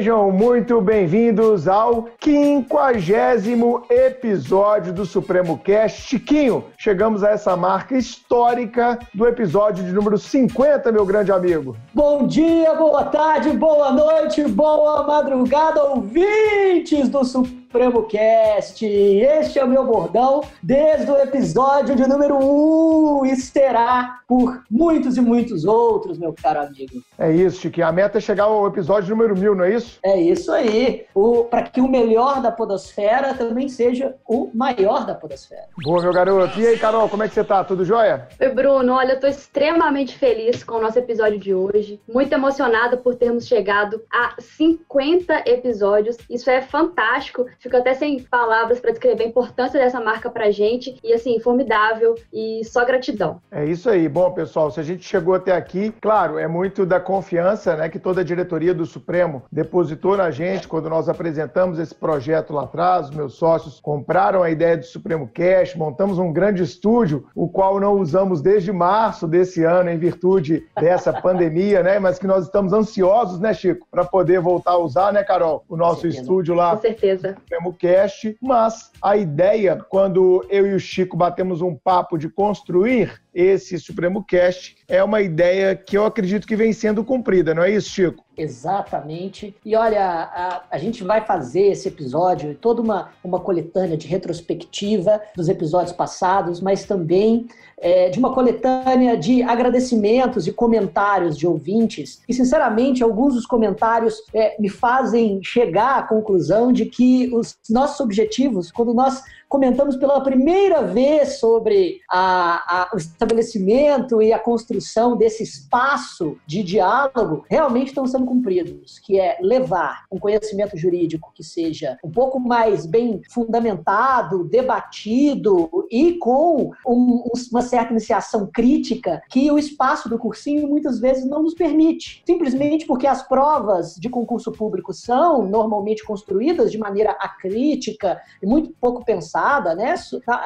Sejam muito bem-vindos ao quinquagésimo episódio do Supremo Cast. Chiquinho, chegamos a essa marca histórica do episódio de número 50, meu grande amigo. Bom dia, boa tarde, boa noite, boa madrugada, ouvintes do Supremo Supremo Cast. Este é o meu bordão desde o episódio de número 1 e será por muitos e muitos outros, meu caro amigo. É isso, Chiquinho. A meta é chegar ao episódio número mil, não é isso? É isso aí. Para que o melhor da podosfera também seja o maior da podosfera. Boa, meu garoto. E aí, Carol, como é que você tá? Tudo jóia? Oi, Bruno. Olha, eu tô extremamente feliz com o nosso episódio de hoje. Muito emocionada por termos chegado a 50 episódios. Isso é fantástico fico até sem palavras para descrever a importância dessa marca pra gente e assim, formidável e só gratidão. É isso aí. Bom, pessoal, se a gente chegou até aqui, claro, é muito da confiança, né, que toda a diretoria do Supremo depositou na gente quando nós apresentamos esse projeto lá atrás, os meus sócios compraram a ideia do Supremo Cash, montamos um grande estúdio, o qual não usamos desde março desse ano em virtude dessa pandemia, né, mas que nós estamos ansiosos, né, Chico, para poder voltar a usar, né, Carol, o nosso estúdio lá. Com certeza. Supremo Cast, mas a ideia, quando eu e o Chico batemos um papo de construir esse Supremo Cast, é uma ideia que eu acredito que vem sendo cumprida, não é isso, Chico? Exatamente. E olha, a, a gente vai fazer esse episódio, toda uma, uma coletânea de retrospectiva dos episódios passados, mas também é, de uma coletânea de agradecimentos e comentários de ouvintes. E, sinceramente, alguns dos comentários é, me fazem chegar à conclusão de que os nossos objetivos, quando nós comentamos pela primeira vez sobre a, a, o estabelecimento e a construção desse espaço de diálogo, realmente estão sendo cumpridos, que é levar um conhecimento jurídico que seja um pouco mais bem fundamentado, debatido e com um, uma certa iniciação crítica que o espaço do cursinho muitas vezes não nos permite. Simplesmente porque as provas de concurso público são normalmente construídas de maneira acrítica e muito pouco pensada, né?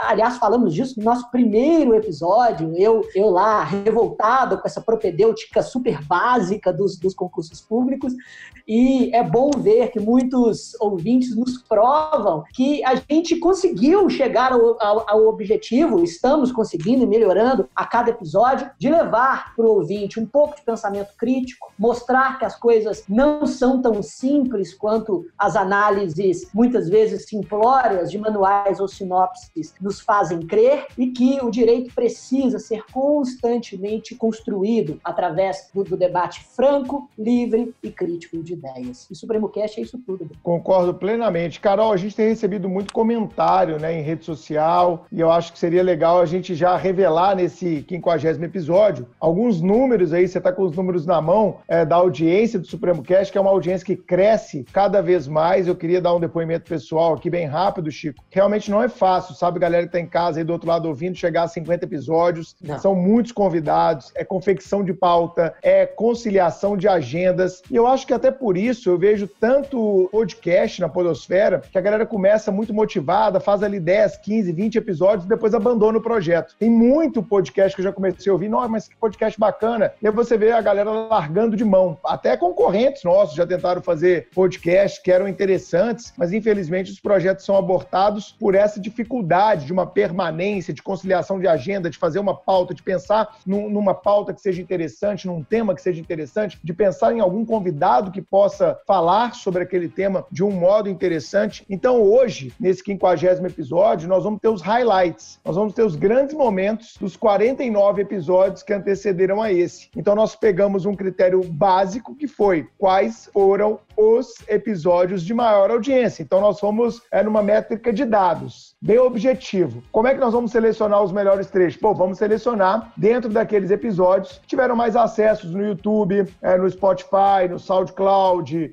Aliás, falamos disso no nosso primeiro episódio, eu, eu lá revoltado com essa propedêutica super básica dos, dos concursos públicos, e é bom ver que muitos ouvintes nos provam que a gente conseguiu chegar ao, ao, ao objetivo, estamos conseguindo e melhorando a cada episódio, de levar para o ouvinte um pouco de pensamento crítico, mostrar que as coisas não são tão simples quanto as análises, muitas vezes simplórias, de manuais ou sinopses nos fazem crer, e que o direito precisa ser constantemente construído através do, do debate franco, livre e crítico de ideias. E Supremo Cast é isso tudo. Concordo plenamente. Carol, a gente tem recebido muito comentário né, em rede social e eu acho que seria legal a gente já revelar nesse 50 episódio alguns números aí, você está com os números na mão é, da audiência do Supremo Cast, que é uma audiência que cresce cada vez mais. Eu queria dar um depoimento pessoal aqui bem rápido, Chico. Realmente não é fácil, sabe, galera que está em casa aí do outro lado ouvindo, chegar a 50 episódios. Não. São muitos convidados, é confecção de pauta, é conciliação de agendas, e eu acho que até por isso eu vejo tanto podcast na Podosfera que a galera começa muito motivada, faz ali 10, 15, 20 episódios e depois abandona o projeto. Tem muito podcast que eu já comecei a ouvir, nossa, mas que podcast bacana. E aí você vê a galera largando de mão. Até concorrentes nossos já tentaram fazer podcasts que eram interessantes, mas infelizmente os projetos são abortados por essa dificuldade de uma permanência, de conciliação de agenda, de fazer uma pauta, de pensar num, numa pauta que seja interessante, num tema que seja interessante, de pensar em algum convidado que possa falar sobre aquele tema de um modo interessante. Então, hoje, nesse 50 episódio, nós vamos ter os highlights, nós vamos ter os grandes momentos dos 49 episódios que antecederam a esse. Então, nós pegamos um critério básico que foi quais foram os episódios de maior audiência. Então, nós fomos é, numa métrica de dados, bem objetivo. Como é que nós vamos selecionar os melhores trechos? Pô, vamos selecionar dentro daqueles episódios que tiveram mais acessos no YouTube, é, no Spotify, no SoundCloud,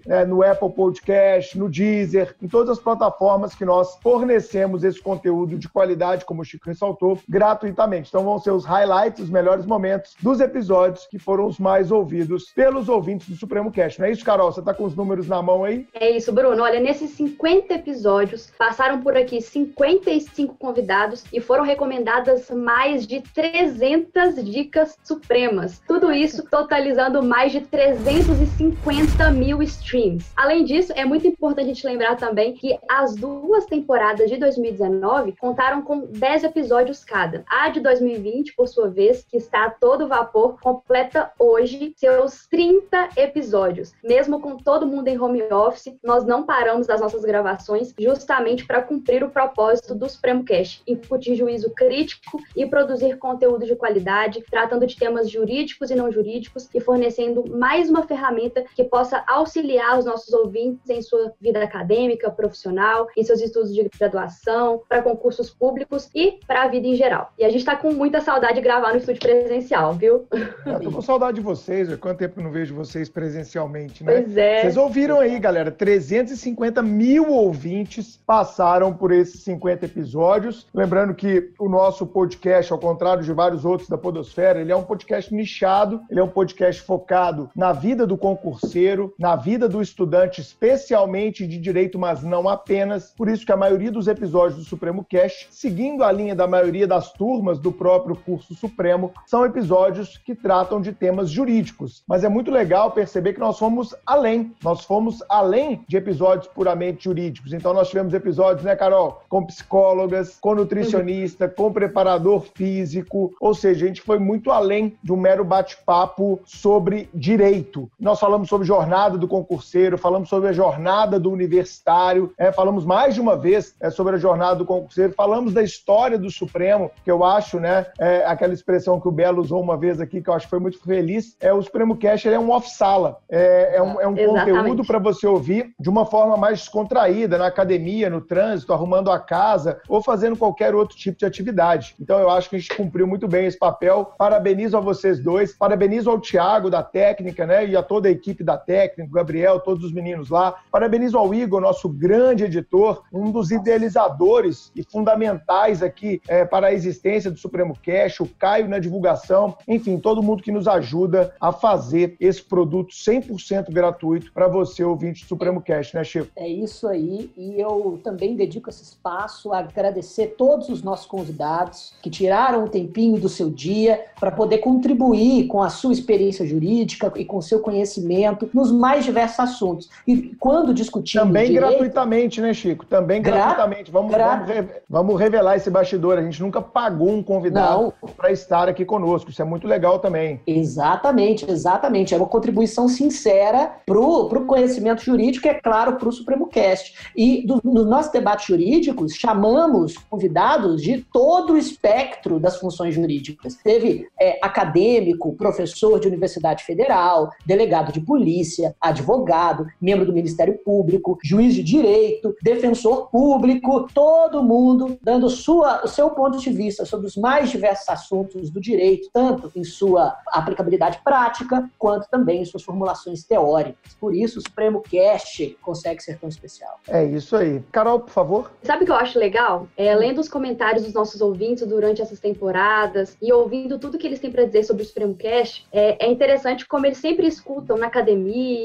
né, no Apple Podcast, no Deezer, em todas as plataformas que nós fornecemos esse conteúdo de qualidade, como o Chico ressaltou, gratuitamente. Então vão ser os highlights, os melhores momentos dos episódios que foram os mais ouvidos pelos ouvintes do Supremo Cast. Não é isso, Carol? Você está com os números na mão aí? É isso, Bruno. Olha, nesses 50 episódios, passaram por aqui 55 convidados e foram recomendadas mais de 300 dicas supremas. Tudo isso totalizando mais de 350 mil streams. Além disso, é muito importante a gente lembrar também que as duas temporadas de 2019 contaram com 10 episódios cada. A de 2020, por sua vez, que está a todo vapor, completa hoje seus 30 episódios. Mesmo com todo mundo em home office, nós não paramos das nossas gravações justamente para cumprir o propósito do Supremo Cast, incutir juízo crítico e produzir conteúdo de qualidade, tratando de temas jurídicos e não jurídicos e fornecendo mais uma ferramenta que possa auxiliar os nossos ouvintes em sua vida acadêmica, profissional, em seus estudos de graduação, para concursos públicos e para a vida em geral. E a gente está com muita saudade de gravar no estúdio presencial, viu? Eu tô com saudade de vocês, quanto tempo eu não vejo vocês presencialmente, né? Pois é. Vocês ouviram aí, galera, 350 mil ouvintes passaram por esses 50 episódios. Lembrando que o nosso podcast, ao contrário de vários outros da Podosfera, ele é um podcast nichado, ele é um podcast focado na vida do concurseiro, na vida do estudante, especialmente de direito, mas não apenas. Por isso que a maioria dos episódios do Supremo Cast, seguindo a linha da maioria das turmas do próprio curso Supremo, são episódios que tratam de temas jurídicos. Mas é muito legal perceber que nós fomos além. Nós fomos além de episódios puramente jurídicos. Então nós tivemos episódios, né, Carol, com psicólogas, com nutricionista, com preparador físico, ou seja, a gente foi muito além de um mero bate-papo sobre direito. Nós falamos sobre jornada do concurseiro, falamos sobre a jornada do universitário, é, falamos mais de uma vez é, sobre a jornada do concurseiro, falamos da história do Supremo, que eu acho, né, é, aquela expressão que o Belo usou uma vez aqui, que eu acho que foi muito feliz, é o Supremo Cash, é um off-sala, é, é, um, é um conteúdo para você ouvir de uma forma mais descontraída, na academia, no trânsito, arrumando a casa ou fazendo qualquer outro tipo de atividade. Então eu acho que a gente cumpriu muito bem esse papel. Parabenizo a vocês dois, parabenizo ao Tiago da técnica, né, e a toda a equipe da técnica, o Gabriel, todos os meninos lá. Parabenizo ao Igor, nosso grande editor, um dos idealizadores e fundamentais aqui é, para a existência do Supremo Cash, o Caio na divulgação, enfim, todo mundo que nos ajuda a fazer esse produto 100% gratuito para você, ouvinte do Supremo Cash, né, Chico? É isso aí, e eu também dedico esse espaço a agradecer todos os nossos convidados que tiraram um tempinho do seu dia para poder contribuir com a sua experiência jurídica e com seu conhecimento nos mais diversos assuntos. E quando discutimos Também direito, gratuitamente, né, Chico? Também Gra gratuitamente. Vamos, gra vamos, re vamos, revelar esse bastidor. A gente nunca pagou um convidado para estar aqui conosco. Isso é muito legal também. Exatamente, exatamente. É uma contribuição sincera para o conhecimento jurídico é claro, para o Supremo Cast. E do, nos nossos debates jurídicos, chamamos convidados de todo o espectro das funções jurídicas. Teve é, acadêmico, professor de universidade federal, delegado de polícia, advogado, membro do Ministério Público, juiz de direito, defensor público, todo mundo dando sua, o seu ponto de vista sobre os mais diversos assuntos do direito, tanto em sua aplicabilidade prática, quanto também em suas formulações teóricas. Por isso, o Supremo Cast consegue ser tão especial. É isso aí. Carol, por favor. Sabe o que eu acho legal? É, lendo os comentários dos nossos ouvintes durante essas temporadas e ouvindo tudo que eles têm para dizer sobre o Supremo Cast, é, é interessante como eles sempre escutam na academia,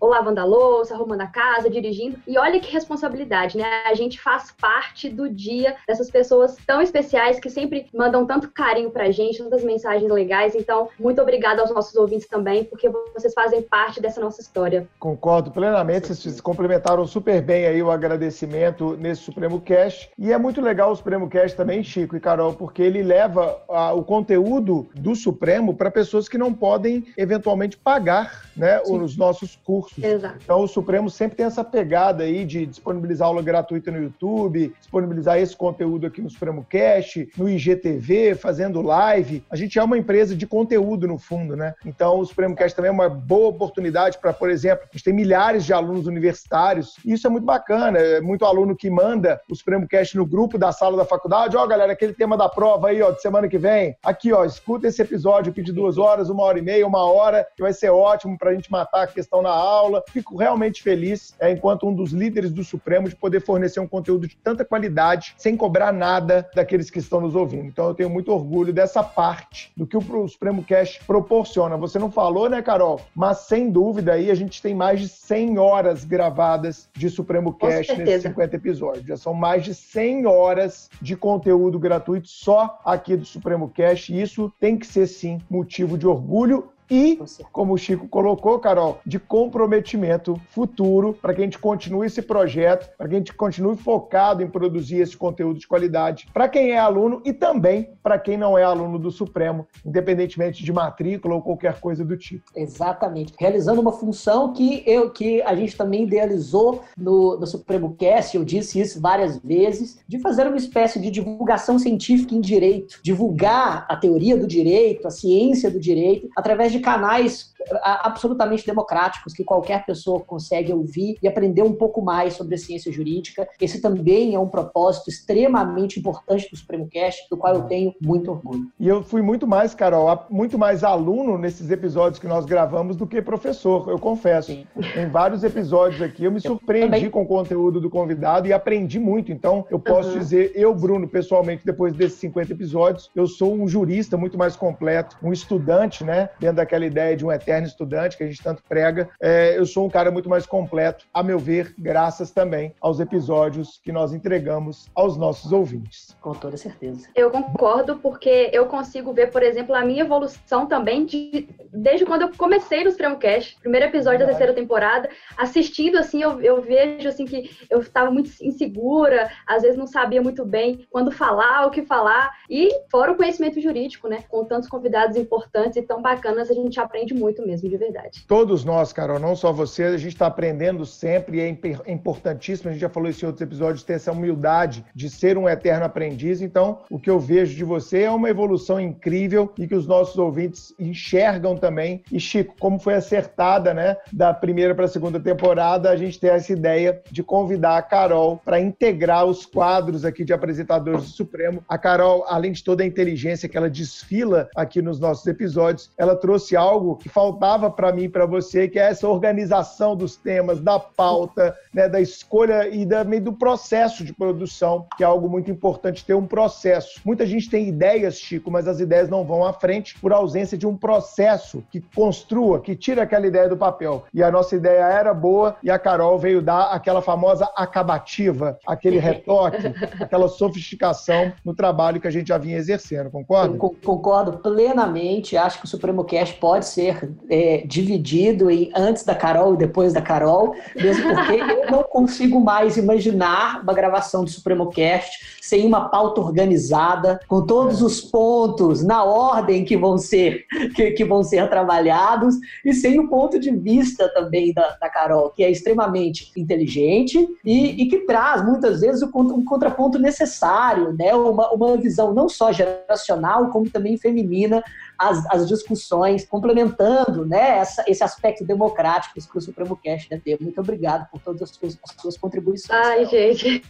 ou lavando a louça, arrumando a casa, dirigindo. E olha que responsabilidade, né? A gente faz parte do dia dessas pessoas tão especiais que sempre mandam tanto carinho pra gente, tantas mensagens legais. Então, muito obrigada aos nossos ouvintes também, porque vocês fazem parte dessa nossa história. Concordo plenamente, vocês complementaram super bem aí o agradecimento nesse Supremo Cast. E é muito legal o Supremo Cast também, Chico e Carol, porque ele leva a, o conteúdo do Supremo para pessoas que não podem eventualmente pagar né, os nossos cursos. Exato. Então o Supremo sempre tem essa pegada aí de disponibilizar aula gratuita no YouTube, disponibilizar esse conteúdo aqui no Supremo Cast, no IGTV, fazendo live. A gente é uma empresa de conteúdo no fundo, né? Então o Supremo Cast também é uma boa oportunidade para, por exemplo, a gente tem milhares de alunos universitários. E isso é muito bacana. É muito aluno que manda o Supremo Cast no grupo da sala da faculdade. Ó, oh, galera, aquele tema da prova aí, ó, de semana que vem. Aqui, ó, escuta esse episódio aqui de duas horas, uma hora e meia, uma hora, que vai ser ótimo para a gente matar a questão na aula. Fico realmente feliz, é, enquanto um dos líderes do Supremo, de poder fornecer um conteúdo de tanta qualidade, sem cobrar nada daqueles que estão nos ouvindo. Então eu tenho muito orgulho dessa parte do que o Supremo Cast proporciona. Você não falou, né, Carol? Mas sem dúvida aí a gente tem mais de 100 horas gravadas de Supremo Cast nesses 50 episódios. Já são mais de 100 horas de conteúdo gratuito só aqui do Supremo Cast e isso tem que ser sim motivo de orgulho e, como o Chico colocou, Carol, de comprometimento futuro para que a gente continue esse projeto, para que a gente continue focado em produzir esse conteúdo de qualidade para quem é aluno e também para quem não é aluno do Supremo, independentemente de matrícula ou qualquer coisa do tipo. Exatamente. Realizando uma função que, eu, que a gente também idealizou no, no Supremo Cast, eu disse isso várias vezes, de fazer uma espécie de divulgação científica em direito, divulgar a teoria do direito, a ciência do direito, através de canais absolutamente democráticos que qualquer pessoa consegue ouvir e aprender um pouco mais sobre a ciência jurídica. Esse também é um propósito extremamente importante do Supremo Cast, do qual eu tenho muito orgulho. E eu fui muito mais, Carol, muito mais aluno nesses episódios que nós gravamos do que professor, eu confesso. Sim. Em vários episódios aqui eu me surpreendi com o conteúdo do convidado e aprendi muito. Então, eu posso uhum. dizer, eu, Bruno, pessoalmente, depois desses 50 episódios, eu sou um jurista muito mais completo, um estudante, né, dentro daquela ideia de um eterno estudante, que a gente tanto prega, é, eu sou um cara muito mais completo, a meu ver, graças também aos episódios que nós entregamos aos nossos ouvintes. Com toda certeza. Eu concordo, porque eu consigo ver, por exemplo, a minha evolução também de, desde quando eu comecei no Supremo Cast, primeiro episódio da terceira temporada, assistindo assim, eu, eu vejo assim que eu estava muito insegura, às vezes não sabia muito bem quando falar, o que falar, e fora o conhecimento jurídico, né? Com tantos convidados importantes e tão bacanas, a gente aprende muito mesmo, de verdade. Todos nós, Carol, não só você, a gente está aprendendo sempre e é, é importantíssimo, a gente já falou isso em outros episódios, ter essa humildade de ser um eterno aprendiz. Então, o que eu vejo de você é uma evolução incrível e que os nossos ouvintes enxergam também. E, Chico, como foi acertada, né, da primeira para a segunda temporada, a gente tem essa ideia de convidar a Carol para integrar os quadros aqui de apresentadores do Supremo. A Carol, além de toda a inteligência que ela desfila aqui nos nossos episódios, ela trouxe algo que falta faltava para mim para você, que é essa organização dos temas, da pauta, né, da escolha e também do processo de produção, que é algo muito importante ter um processo. Muita gente tem ideias, Chico, mas as ideias não vão à frente por ausência de um processo que construa, que tire aquela ideia do papel. E a nossa ideia era boa e a Carol veio dar aquela famosa acabativa, aquele retoque, aquela sofisticação no trabalho que a gente já vinha exercendo, concorda? Eu concordo plenamente. Acho que o Supremo Cast pode ser é, dividido em antes da Carol e depois da Carol, mesmo porque eu não consigo mais imaginar uma gravação do Supremo Cast sem uma pauta organizada, com todos os pontos na ordem que vão ser, que, que vão ser trabalhados, e sem o ponto de vista também da, da Carol, que é extremamente inteligente e, e que traz muitas vezes um contraponto necessário, né? uma, uma visão não só geracional, como também feminina as, as discussões, complementando né, essa, esse aspecto democrático que o Supremo Cast deve ter. Muito obrigado por todas as suas, as suas contribuições. Ai, gente,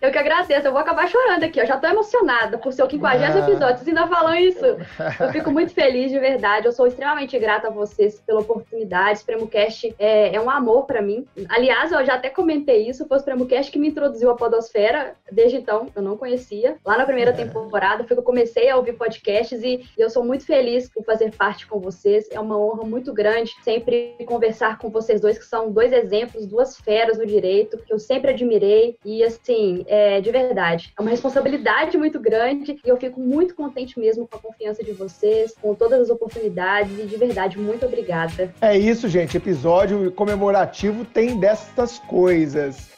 eu que agradeço. Eu vou acabar chorando aqui. Eu já estou emocionada por ser o 50 ah. episódio. Vocês ainda falam isso? Eu fico muito feliz, de verdade. Eu sou extremamente grata a vocês pela oportunidade. O Supremo Cast é, é um amor para mim. Aliás, eu já até comentei isso. Foi o Supremo Cast que me introduziu à Podosfera. Desde então, eu não conhecia. Lá na primeira é. temporada, foi que eu comecei a ouvir podcasts e eu sou muito feliz feliz por fazer parte com vocês. É uma honra muito grande sempre conversar com vocês dois, que são dois exemplos, duas feras no direito, que eu sempre admirei. E, assim, é, de verdade, é uma responsabilidade muito grande e eu fico muito contente mesmo com a confiança de vocês, com todas as oportunidades e, de verdade, muito obrigada. É isso, gente. Episódio comemorativo tem dessas coisas.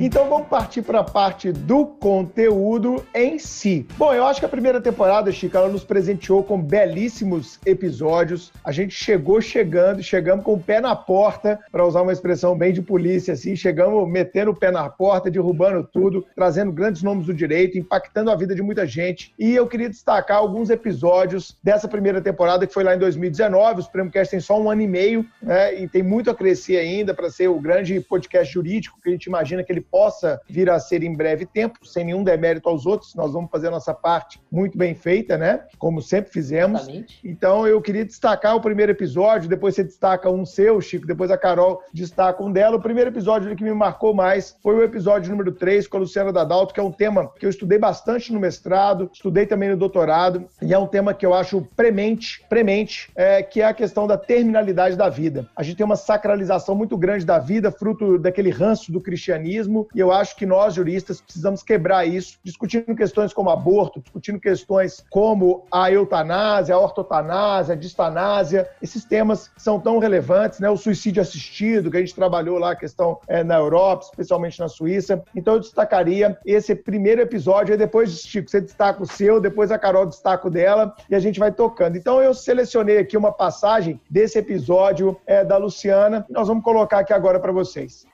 Então vamos partir para a parte do conteúdo em si. Bom, eu acho que a primeira temporada, Chico, ela nos presenteou com belíssimos episódios. A gente chegou chegando, chegamos com o pé na porta, para usar uma expressão bem de polícia, assim, chegamos metendo o pé na porta, derrubando tudo, trazendo grandes nomes do direito, impactando a vida de muita gente. E eu queria destacar alguns episódios dessa primeira temporada, que foi lá em 2019. O Supremo Cast tem só um ano e meio, né? E tem muito a crescer ainda para ser o grande podcast jurídico que a gente imagina que ele possa vir a ser em breve tempo, sem nenhum demérito aos outros. Nós vamos fazer a nossa parte muito bem feita, né? Como sempre fizemos. Exatamente. Então eu queria destacar o primeiro episódio, depois você destaca um seu, Chico, depois a Carol destaca um dela. O primeiro episódio que me marcou mais foi o episódio número 3 com a Luciana Dadalto, que é um tema que eu estudei bastante no mestrado, estudei também no doutorado, e é um tema que eu acho premente, premente, é, que é a questão da terminalidade da vida. A gente tem uma sacralização muito grande da vida, fruto daquele ranço do cristianismo, e eu acho que nós, juristas, precisamos quebrar isso, discutindo questões como aborto, discutindo questões como a eutanásia, a ortotanásia, a distanásia, esses temas são tão relevantes, né? O suicídio assistido, que a gente trabalhou lá, a questão é, na Europa, especialmente na Suíça. Então eu destacaria esse primeiro episódio, e depois, Chico, você destaca o seu, depois a Carol destaca o dela, e a gente vai tocando. Então eu selecionei aqui uma passagem desse episódio é, da Luciana, nós vamos colocar aqui agora para vocês.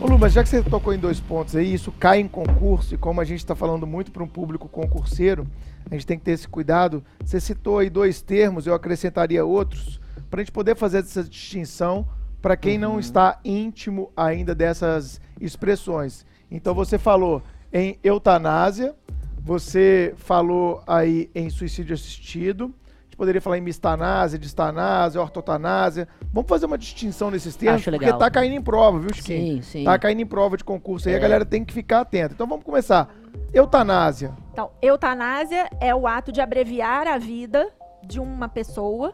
Ô Lu, mas já que você tocou em dois pontos aí, isso cai em concurso, e como a gente está falando muito para um público concurseiro, a gente tem que ter esse cuidado. Você citou aí dois termos, eu acrescentaria outros, para a gente poder fazer essa distinção para quem uhum. não está íntimo ainda dessas expressões. Então você falou em eutanásia, você falou aí em suicídio assistido, poderia falar em mistanásia, distanásia, ortotanásia. Vamos fazer uma distinção nesses termos, Acho porque tá caindo em prova, viu, Chiquinho? Sim, sim. Tá caindo em prova de concurso aí, é. a galera tem que ficar atenta. Então vamos começar. Eutanásia. Então, eutanásia é o ato de abreviar a vida de uma pessoa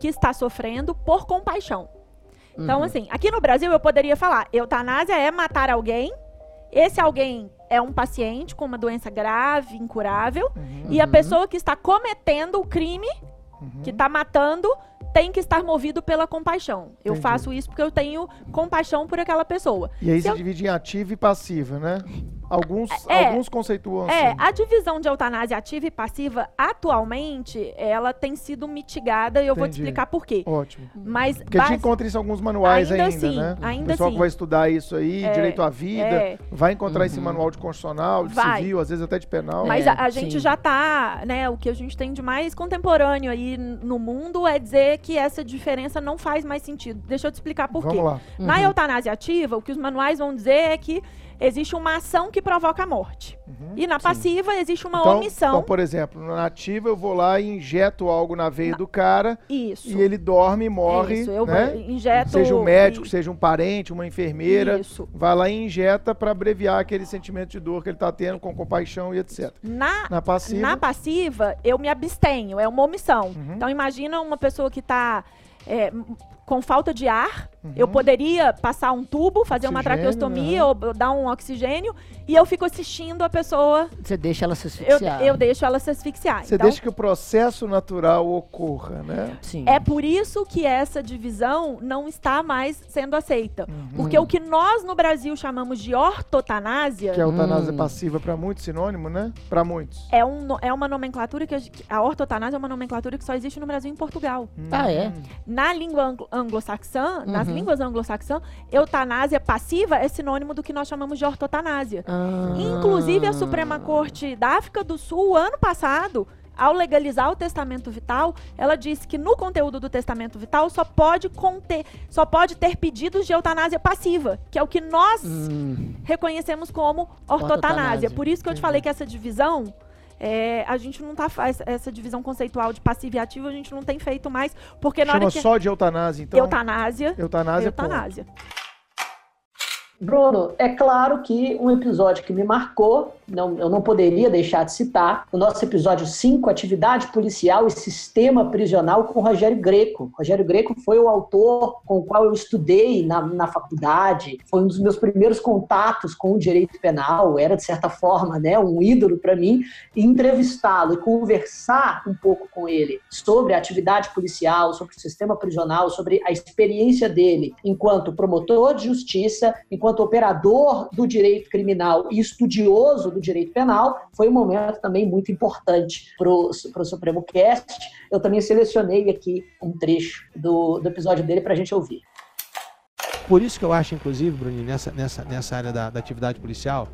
que está sofrendo por compaixão. Então, uhum. assim, aqui no Brasil eu poderia falar, eutanásia é matar alguém, esse alguém é um paciente com uma doença grave, incurável, uhum. e a pessoa que está cometendo o crime uhum. que está matando tem que estar movido pela compaixão. Entendi. Eu faço isso porque eu tenho compaixão por aquela pessoa. E aí se, se eu... divide em ativa e passiva, né? Alguns, é, alguns conceituam é, assim. É, a divisão de eutanásia ativa e passiva, atualmente, ela tem sido mitigada e eu Entendi. vou te explicar por quê. Ótimo. Mas, Porque base... a gente encontra isso em alguns manuais ainda, ainda assim, né? Ainda o pessoal assim. que vai estudar isso aí, é, direito à vida, é. vai encontrar uhum. esse manual de constitucional, de vai. civil, às vezes até de penal. Mas a, a, gente sim. já está, né, o que a gente tem de mais contemporâneo aí no mundo é dizer que essa diferença não faz mais sentido. Deixa eu te explicar por Vamos quê. Lá. Uhum. Na eutanásia ativa, o que os manuais vão dizer é que existe uma ação que provoca a morte. Uhum, e na passiva sim. existe uma então, omissão. Então, por exemplo, na ativa eu vou lá e injeto algo na veia na... do cara. Isso. E ele dorme e morre. Isso, eu né? injeto. Seja um médico, e... seja um parente, uma enfermeira. Isso. Vai lá e injeta para abreviar aquele sentimento de dor que ele está tendo com compaixão e etc. Na, na, passiva... na passiva, eu me abstenho, é uma omissão. Uhum. Então imagina uma pessoa que está é, com falta de ar, uhum. eu poderia passar um tubo, fazer oxigênio, uma traqueostomia né? ou dar um oxigênio e eu fico assistindo a pessoa. Você deixa ela se asfixiar. Eu, eu deixo ela se asfixiar. Você então, deixa que o processo natural ocorra, né? Sim. É por isso que essa divisão não está mais sendo aceita. Uhum. Porque o que nós no Brasil chamamos de ortotanásia. Que é a eutanásia hum. passiva para muitos, sinônimo, né? Para muitos. É, um, é uma nomenclatura que. A, a ortotanásia é uma nomenclatura que só existe no Brasil e em Portugal. Hum. Ah, é? Na língua anglo-saxã, uhum. línguas anglo-saxã, eutanásia passiva é sinônimo do que nós chamamos de ortotanásia. Ah. Inclusive, a Suprema Corte da África do Sul, ano passado, ao legalizar o testamento vital, ela disse que no conteúdo do testamento vital só pode conter, só pode ter pedidos de eutanásia passiva, que é o que nós hum. reconhecemos como ortotanásia. ortotanásia. Por isso que eu te falei que essa divisão é, a gente não tá essa divisão conceitual de passivo e ativo, a gente não tem feito mais, porque na Chama hora que só de eutanásia, então. Eutanásia. Eutanásia. Eutanásia. Bruno, é claro que um episódio que me marcou, não, eu não poderia deixar de citar, o nosso episódio 5, Atividade Policial e Sistema Prisional, com Rogério Greco. Rogério Greco foi o autor com o qual eu estudei na, na faculdade, foi um dos meus primeiros contatos com o direito penal, era, de certa forma, né, um ídolo para mim, entrevistá-lo e conversar um pouco com ele sobre a atividade policial, sobre o sistema prisional, sobre a experiência dele enquanto promotor de justiça, enquanto enquanto operador do direito criminal e estudioso do direito penal, foi um momento também muito importante para o Supremo Cast. Eu também selecionei aqui um trecho do, do episódio dele para a gente ouvir. Por isso que eu acho, inclusive, Bruninho, nessa, nessa, nessa área da, da atividade policial,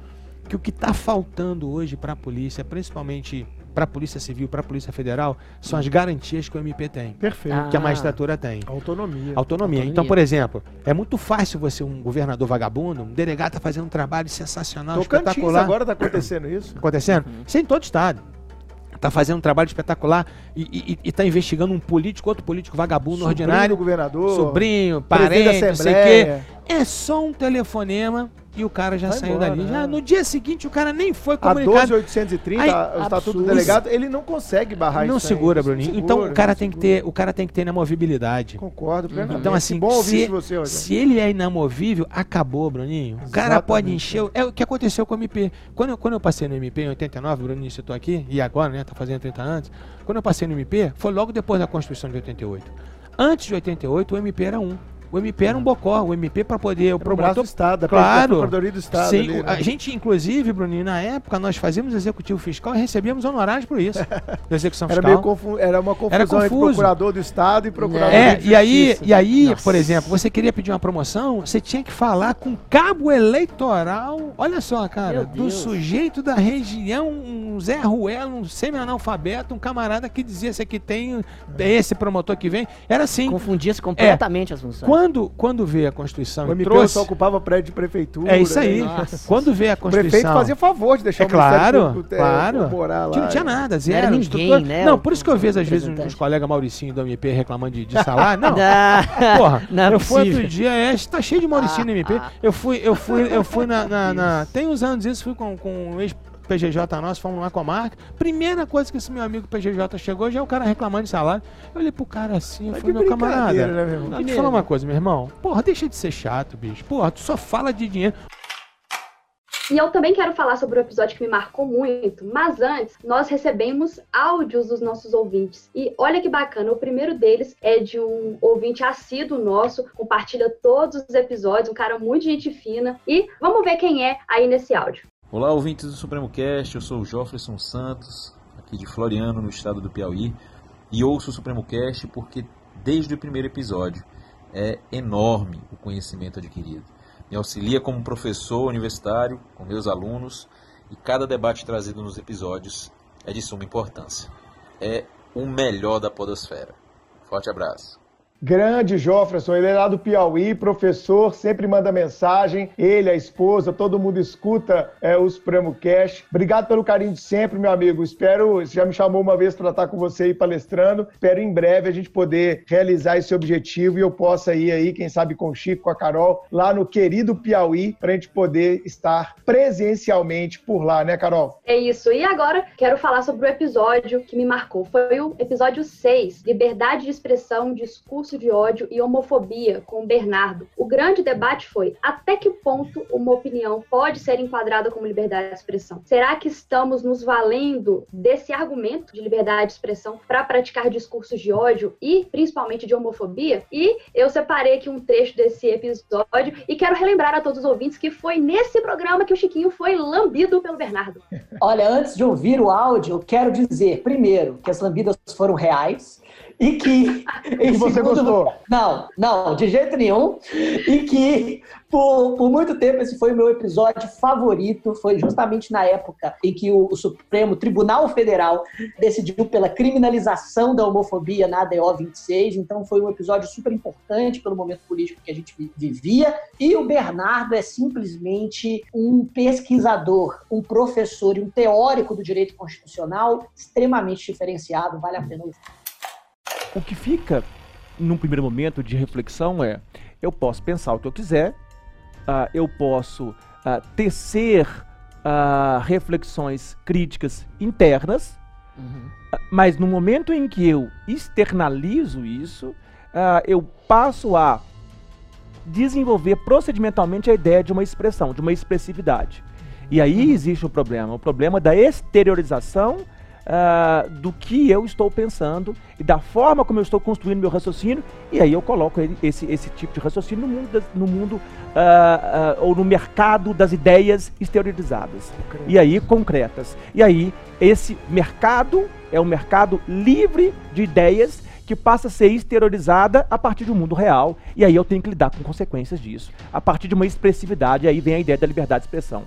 que o que está faltando hoje para a polícia, principalmente para a Polícia Civil, para a Polícia Federal, são as garantias que o MP tem. Perfeito. Que a magistratura tem. Autonomia. Autonomia. Autonomia. Então, por exemplo, é muito fácil você, um governador vagabundo, um delegado tá fazendo um trabalho sensacional, Tocantins espetacular. agora tá acontecendo isso. acontecendo? Isso é em todo estado. Tá fazendo um trabalho espetacular e, e, e tá investigando um político, outro político vagabundo Sobrinho ordinário, governador. sobrinho, parente, da não sei o quê. É só um telefonema e o cara já Vai saiu embora, dali. né? Já, no dia seguinte o cara nem foi A comunicado. 12830, Ai, o estatuto do delegado, ele não consegue barrar não isso. aí. segura, Isso não Bruninho. segura, Então o cara tem que ter, o cara tem que ter inamovibilidade. Concordo plenamente. Então, assim, que bom ouvir se, de você, se ele é inamovível, acabou, Bruninho. O cara pode encher. É o que aconteceu com o MP. Quando eu, quando eu passei no MP em 89, o Bruninho citou aqui, e agora, né? Tá fazendo 30 anos. Quando eu passei no MP, foi logo depois da Constituição de 88. Antes de 88, o MP era um. O MP era um bocó. O MP para poder. O Era o braço do promotor. Estado, Claro. do Estado. Sim, ali, né? a gente, inclusive, Bruninho, na época, nós fazíamos executivo fiscal e recebíamos honorários por isso. da execução Era, fiscal. meio confu... era uma confusão entre confuso. procurador do Estado e procurador É, de e aí, e aí Nossa. por exemplo, você queria pedir uma promoção, você tinha que falar com o cabo eleitoral. Olha só, cara, do sujeito da região, um Zé Ruelo, um semi-analfabeto, um camarada que dizia se aqui tem esse promotor que vem. Era assim. Confundia-se completamente as funções. Quando, quando veio a Constituição O e MP trouxe. só ocupava prédio de prefeitura. É isso aí. né? Nossa. Quando veio a O prefeito Constituição. fazia favor de deixar É o Ministério claro, Público, é, claro. morar lá. Que não tinha nada, zero. era ninguém, né, Não, por isso que eu vejo às vezes uns, colegas Mauricinho do MP reclamando de, de salário. Não, Ah, Porra, Não é eu fui outro dia, é, tá cheio de Mauricinho no Ah, MP. ah. Eu fui, eu fui, eu fui na. na- na- tem uns anos isso, fui com, com um ex-PGJ nosso, fomos lá com a marca. Primeira coisa que esse meu amigo PGJ chegou, já é o cara reclamando de salário. Eu olhei pro cara assim, eu Mas falei, meu camarada. né, meu irmão? Deixa eu te falar uma coisa, meu irmão. Porra, deixa de ser chato, bicho. Porra, tu só fala de dinheiro. E eu também quero falar sobre o episódio que me marcou muito, mas antes, nós recebemos áudios dos nossos ouvintes. E olha que bacana, o primeiro deles é de um ouvinte assíduo nosso, compartilha todos os episódios, um cara muito gente fina. E vamos ver quem é aí nesse áudio. Olá, ouvintes do Supremo Cast, eu sou o Jofferson Santos, aqui de Floriano, no estado do Piauí, e ouço o Supremo Cast porque desde o primeiro episódio é enorme o conhecimento adquirido. Me auxilia como professor universitário com meus alunos e cada debate trazido nos episódios é de suma importância. É o melhor da podosfera. Forte abraço. Grande Jofferson, ele é lá do Piauí, professor, sempre manda mensagem, ele, a esposa, todo mundo escuta é, o Supremo Cash. Obrigado pelo carinho de sempre, meu amigo. Espero, você já me chamou uma vez para estar com você aí palestrando. Espero em breve a gente poder realizar esse objetivo e eu possa ir aí, quem sabe com o Chico, com a Carol, lá no querido Piauí, para a gente poder estar presencialmente por lá, né, Carol? É isso. E agora quero falar sobre o episódio que me marcou. Foi o episódio 6, Liberdade de Expressão, Discurso de Ódio e Homofobia, com o Bernardo. O grande debate foi até que ponto uma opinião pode ser enquadrada como liberdade de expressão. Será que estamos nos valendo desse argumento de liberdade de expressão para praticar discursos de ódio e principalmente de homofobia? E eu separei aqui um trecho desse episódio e quero relembrar a todos os ouvintes que foi nesse programa que o Chiquinho foi lambido pelo Bernardo. Olha, antes de ouvir o áudio, eu quero dizer, primeiro, que as lambidas foram reais e que. E você gostou? Não, não, de jeito nenhum. E que por, por muito tempo esse foi o meu episódio favorito. Foi justamente na época em que o, o Supremo Tribunal Federal decidiu pela criminalização da homofobia na ADO 26. Então foi um episódio super importante pelo momento político que a gente vi- vivia. E o Bernardo é simplesmente um pesquisador, um professor e um teórico do direito constitucional extremamente diferenciado. Vale a pena ouvir. O que fica num primeiro momento de reflexão é: eu posso pensar o que eu quiser, ah, eu posso ah, tecer ah, reflexões críticas internas, ah, mas no momento em que eu externalizo isso, eu passo a desenvolver procedimentalmente a ideia de uma expressão, de uma expressividade. E aí existe o problema, o problema da exteriorização ah, do que eu estou pensando e da forma como eu estou construindo meu raciocínio, e aí eu coloco esse, esse tipo de raciocínio no mundo, no mundo ah, ah, ou no mercado das ideias exteriorizadas. E aí concretas. E aí esse mercado é um mercado livre de ideias que passa a ser exteriorizada a partir de um mundo real, e aí eu tenho que lidar com consequências disso. A partir de uma expressividade, aí vem a ideia da liberdade de expressão.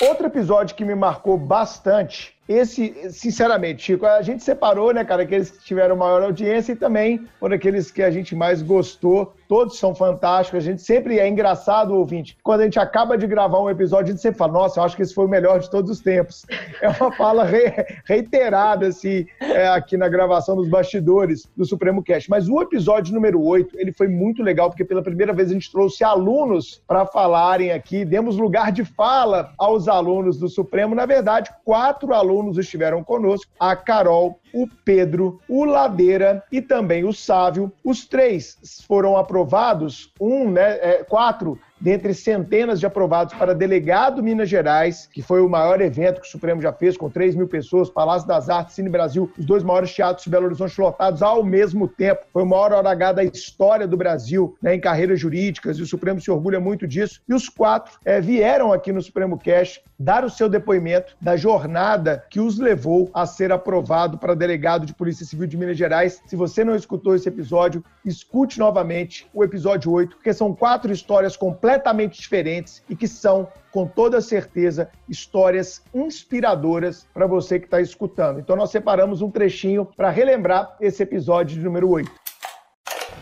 Outro episódio que me marcou bastante esse, sinceramente, Chico, a gente separou, né, cara, aqueles que tiveram maior audiência e também por aqueles que a gente mais gostou. Todos são fantásticos. A gente sempre é engraçado, ouvinte. Quando a gente acaba de gravar um episódio, a gente sempre fala: Nossa, eu acho que esse foi o melhor de todos os tempos. É uma fala re, reiterada, assim, é, aqui na gravação dos bastidores do Supremo Cast. Mas o episódio número 8, ele foi muito legal, porque pela primeira vez a gente trouxe alunos para falarem aqui. Demos lugar de fala aos alunos do Supremo. Na verdade, quatro alunos estiveram conosco: a Carol, o Pedro, o Ladeira e também o Sávio. Os três foram aprovados, um, né, é, quatro dentre centenas de aprovados para delegado Minas Gerais, que foi o maior evento que o Supremo já fez, com 3 mil pessoas, Palácio das Artes, Cine Brasil, os dois maiores teatros de Belo Horizonte lotados ao mesmo tempo. Foi o maior hora H da história do Brasil, né, em carreiras jurídicas, e o Supremo se orgulha muito disso. E os quatro é, vieram aqui no Supremo Cash dar o seu depoimento da jornada que os levou a ser aprovado para delegado de Polícia Civil de Minas Gerais. Se você não escutou esse episódio, escute novamente o episódio 8, porque são quatro histórias completamente completamente diferentes e que são, com toda certeza, histórias inspiradoras para você que está escutando. Então, nós separamos um trechinho para relembrar esse episódio de número 8.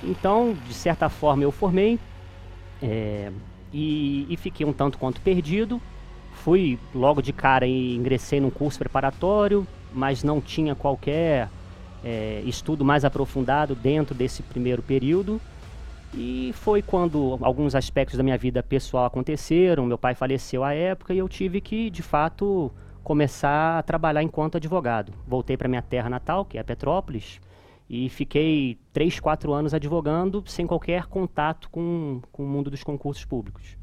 Então, de certa forma, eu formei é, e, e fiquei um tanto quanto perdido. Fui logo de cara e ingressei num curso preparatório, mas não tinha qualquer é, estudo mais aprofundado dentro desse primeiro período. E foi quando alguns aspectos da minha vida pessoal aconteceram. Meu pai faleceu à época e eu tive que, de fato, começar a trabalhar enquanto advogado. Voltei para minha terra natal, que é Petrópolis, e fiquei três, quatro anos advogando sem qualquer contato com, com o mundo dos concursos públicos.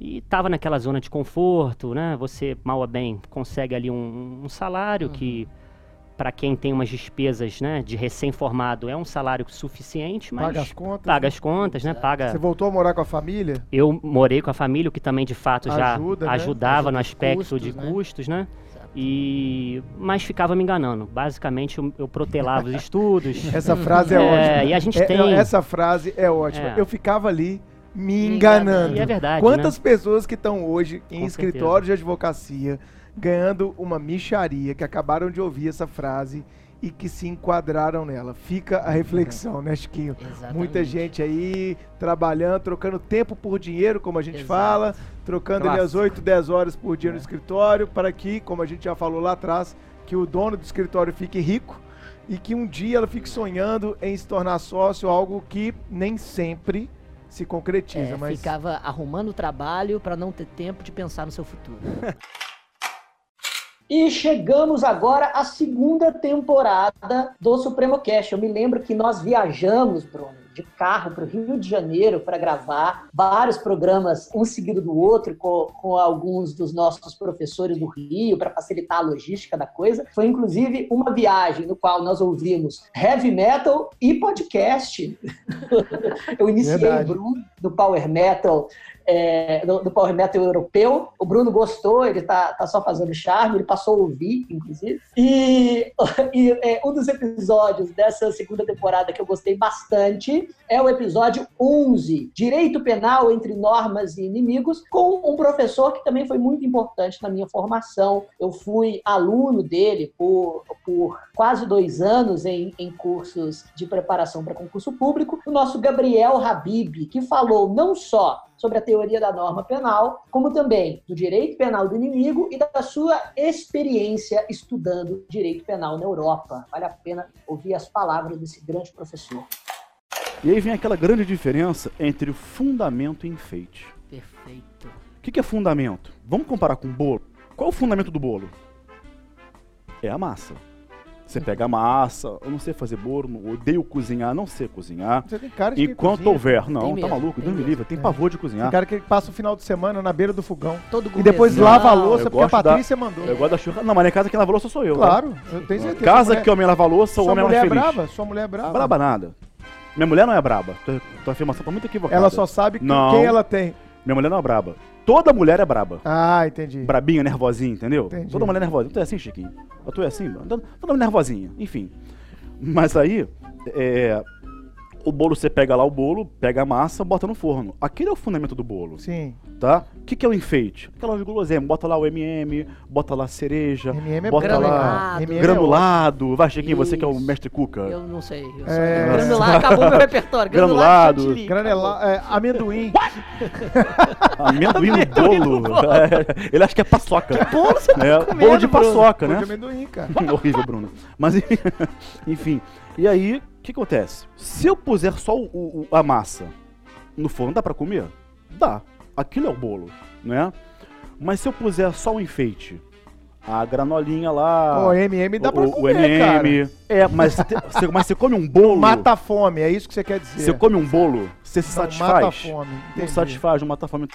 E estava naquela zona de conforto, né? Você, mal ou bem, consegue ali um, um salário uhum. que para quem tem umas despesas, né, de recém-formado, é um salário suficiente, mas paga as contas, paga né? as contas, né, paga. Você voltou a morar com a família? Eu morei com a família, o que também de fato já Ajuda, né? ajudava no aspecto custos, de né? custos, né? E mas ficava me enganando. Basicamente eu, eu protelava os estudos. Essa frase é, é ótima. E a gente é, tem essa frase é ótima. É. Eu ficava ali me enganando. E é verdade. Quantas né? pessoas que estão hoje em escritórios de advocacia ganhando uma micharia, que acabaram de ouvir essa frase e que se enquadraram nela. Fica a reflexão, né, Chiquinho? Exatamente. Muita gente aí trabalhando, trocando tempo por dinheiro, como a gente Exato. fala, trocando ali as 8, 10 horas por dia é. no escritório, para que, como a gente já falou lá atrás, que o dono do escritório fique rico e que um dia ela fique sonhando em se tornar sócio, algo que nem sempre se concretiza. É, mas... Ficava arrumando trabalho para não ter tempo de pensar no seu futuro. E chegamos agora à segunda temporada do Supremo Cast. Eu me lembro que nós viajamos, Bruno, de carro para o Rio de Janeiro para gravar vários programas, um seguido do outro, com, com alguns dos nossos professores do Rio, para facilitar a logística da coisa. Foi inclusive uma viagem no qual nós ouvimos heavy metal e podcast. Eu iniciei Verdade. o Bruno do Power Metal é, do, do, Power Metal europeu. O Bruno gostou, ele tá, tá só fazendo charme, ele passou a ouvir, inclusive. E, e é, um dos episódios dessa segunda temporada que eu gostei bastante é o episódio 11, Direito Penal entre Normas e Inimigos, com um professor que também foi muito importante na minha formação. Eu fui aluno dele por, por quase dois anos em, em cursos de preparação para concurso público, o nosso Gabriel Habib, que falou não só sobre a teoria da norma penal, como também do direito penal do inimigo e da sua experiência estudando direito penal na Europa. Vale a pena ouvir as palavras desse grande professor. E aí vem aquela grande diferença entre o fundamento e enfeite. Perfeito. O que é fundamento? Vamos comparar com o bolo. Qual é o fundamento do bolo? É a massa. Você pega a massa, eu não sei fazer bolo, odeio cozinhar, não sei cozinhar. Você tem cara de Enquanto cozinha, houver. Não, tá maluco, Deus me livre, tem pavor de cozinhar. Tem cara que passa o final de semana na beira do fogão. Todo e depois lava a louça porque a Patrícia da, mandou. Eu gosto da churrasca. Não, mas na casa quem lava a louça sou eu. Tá? Claro, tá? eu tenho certeza. Casa mulher, que o homem lava a louça, o homem é mais feliz. Brava, sua mulher é brava? Braba nada. Minha mulher não é braba. Tua, tua afirmação tá muito equivocada. Ela só sabe não. quem ela tem. Minha mulher não é braba. Toda mulher é braba. Ah, entendi. Brabinha, nervosinha, entendeu? Entendi. Toda mulher é nervosinha. Tu é assim, Chiquinho? Tu é assim? Toda mulher nervosinha. Enfim. Mas aí, é, O bolo você pega lá o bolo, pega a massa, bota no forno. Aquele é o fundamento do bolo. Sim. Tá? O que, que é o enfeite? Aquelas guloseimas. Bota lá o MM, bota lá a cereja, MM é bota lá granulado. MM é granulado. Vai, Chiquinho, você que é o mestre cuca. Eu não sei. Eu sou É. Granulado, acabou meu repertório. Granulado. Granela, é, amendoim. Amendoim no bolo. É, ele acha que é paçoca. Bolo você tá É, comendo, bolo de Bruno. paçoca, Bolo né? de amendoim, cara. Horrível, Bruno. Mas, enfim. E aí, que acontece? Se eu puser só o- o- a massa no forno, dá pra comer? Dá. Aquilo é o bolo, né? Mas se eu puser só o enfeite, a granolinha lá... Pô, MM dá o, pra o comer, MM... É, mas, você, mas você come um bolo... Mata a fome, é isso que você quer dizer. Você come um bolo, você se Não, satisfaz? Mata a fome. Não entendi. satisfaz, não mata a fome.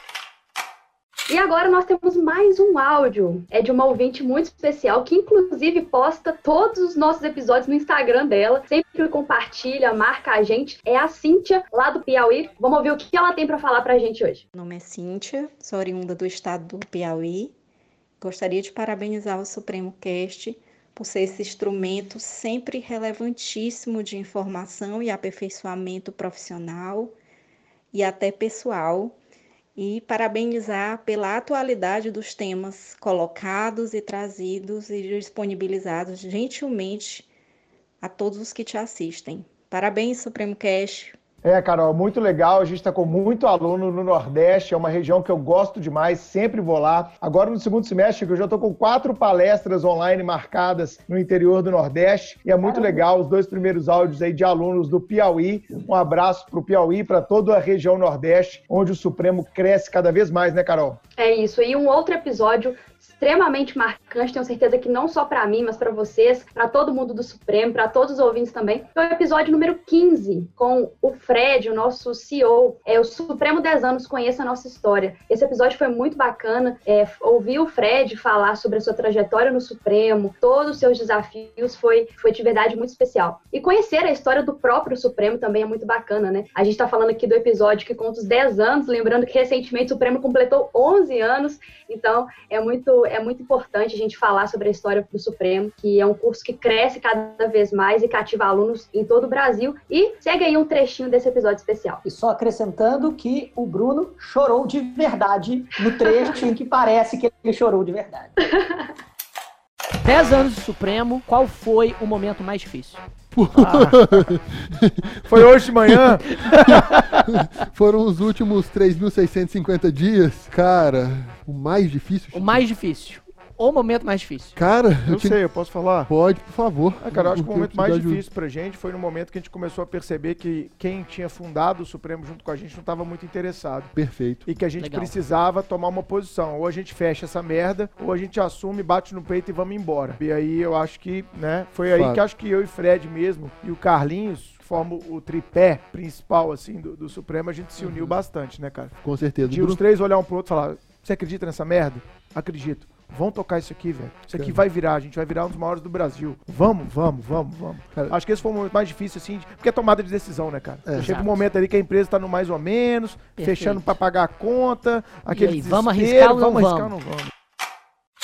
E agora nós temos mais um áudio. É de uma ouvinte muito especial que, inclusive, posta todos os nossos episódios no Instagram dela. Sempre compartilha, marca a gente. É a Cíntia, lá do Piauí. Vamos ouvir o que ela tem para falar pra gente hoje. Meu nome é Cíntia, sou oriunda do estado do Piauí. Gostaria de parabenizar o Supremo Cast por ser esse instrumento sempre relevantíssimo de informação e aperfeiçoamento profissional e até pessoal. E parabenizar pela atualidade dos temas colocados e trazidos e disponibilizados gentilmente a todos os que te assistem. Parabéns, Supremo Cast. É, Carol, muito legal. A gente está com muito aluno no Nordeste, é uma região que eu gosto demais, sempre vou lá. Agora, no segundo semestre, eu já estou com quatro palestras online marcadas no interior do Nordeste, e é muito legal os dois primeiros áudios aí de alunos do Piauí. Um abraço para o Piauí, para toda a região Nordeste, onde o Supremo cresce cada vez mais, né, Carol? É isso. E um outro episódio extremamente marcante, tenho certeza que não só para mim, mas para vocês, para todo mundo do Supremo, para todos os ouvintes também. É o episódio número 15, com o Fred, o nosso CEO. É o Supremo 10 anos, conheça a nossa história. Esse episódio foi muito bacana. É, ouvir o Fred falar sobre a sua trajetória no Supremo, todos os seus desafios, foi, foi de verdade muito especial. E conhecer a história do próprio Supremo também é muito bacana, né? A gente tá falando aqui do episódio que conta os 10 anos, lembrando que recentemente o Supremo completou 11 anos, então é muito, é muito importante a gente falar sobre a história do Supremo, que é um curso que cresce cada vez mais e cativa alunos em todo o Brasil. E segue aí um trechinho desse episódio especial. E só acrescentando que o Bruno chorou de verdade no trecho em que parece que ele chorou de verdade. 10 anos de Supremo, qual foi o momento mais difícil? Foi hoje de manhã. Foram os últimos 3.650 dias. Cara, o mais difícil. O mais difícil. O momento mais difícil. Cara, Eu tinha- sei, eu posso falar? Pode, por favor. Ah, cara, eu acho que o eu momento mais de ajuda. difícil pra gente foi no momento que a gente começou a perceber que quem tinha fundado o Supremo junto com a gente não estava muito interessado. Perfeito. E que a gente Legal. precisava tomar uma posição. Ou a gente fecha essa merda, ou a gente assume, bate no peito e vamos embora. E aí eu acho que, né, foi aí Fato. que acho que eu e Fred mesmo, e o Carlinhos, que formam o tripé principal, assim, do, do Supremo, a gente se uniu bastante, né, cara? Com certeza. De Bruno- os três olhar um pro outro e falar, você acredita nessa merda? Acredito. Vamos tocar isso aqui, velho. Isso aqui vai virar, a gente vai virar um dos maiores do Brasil. Vamos, vamos, vamos, vamos. Cara. Acho que esse foi o momento mais difícil, assim, de- porque é tomada de decisão, né, cara? É. Chega Exato. um momento ali que a empresa tá no mais ou menos, Perfeito. fechando pra pagar a conta, aquele aí, vamos desespero, arriscar ou não arriscar vamos? ou não vamos?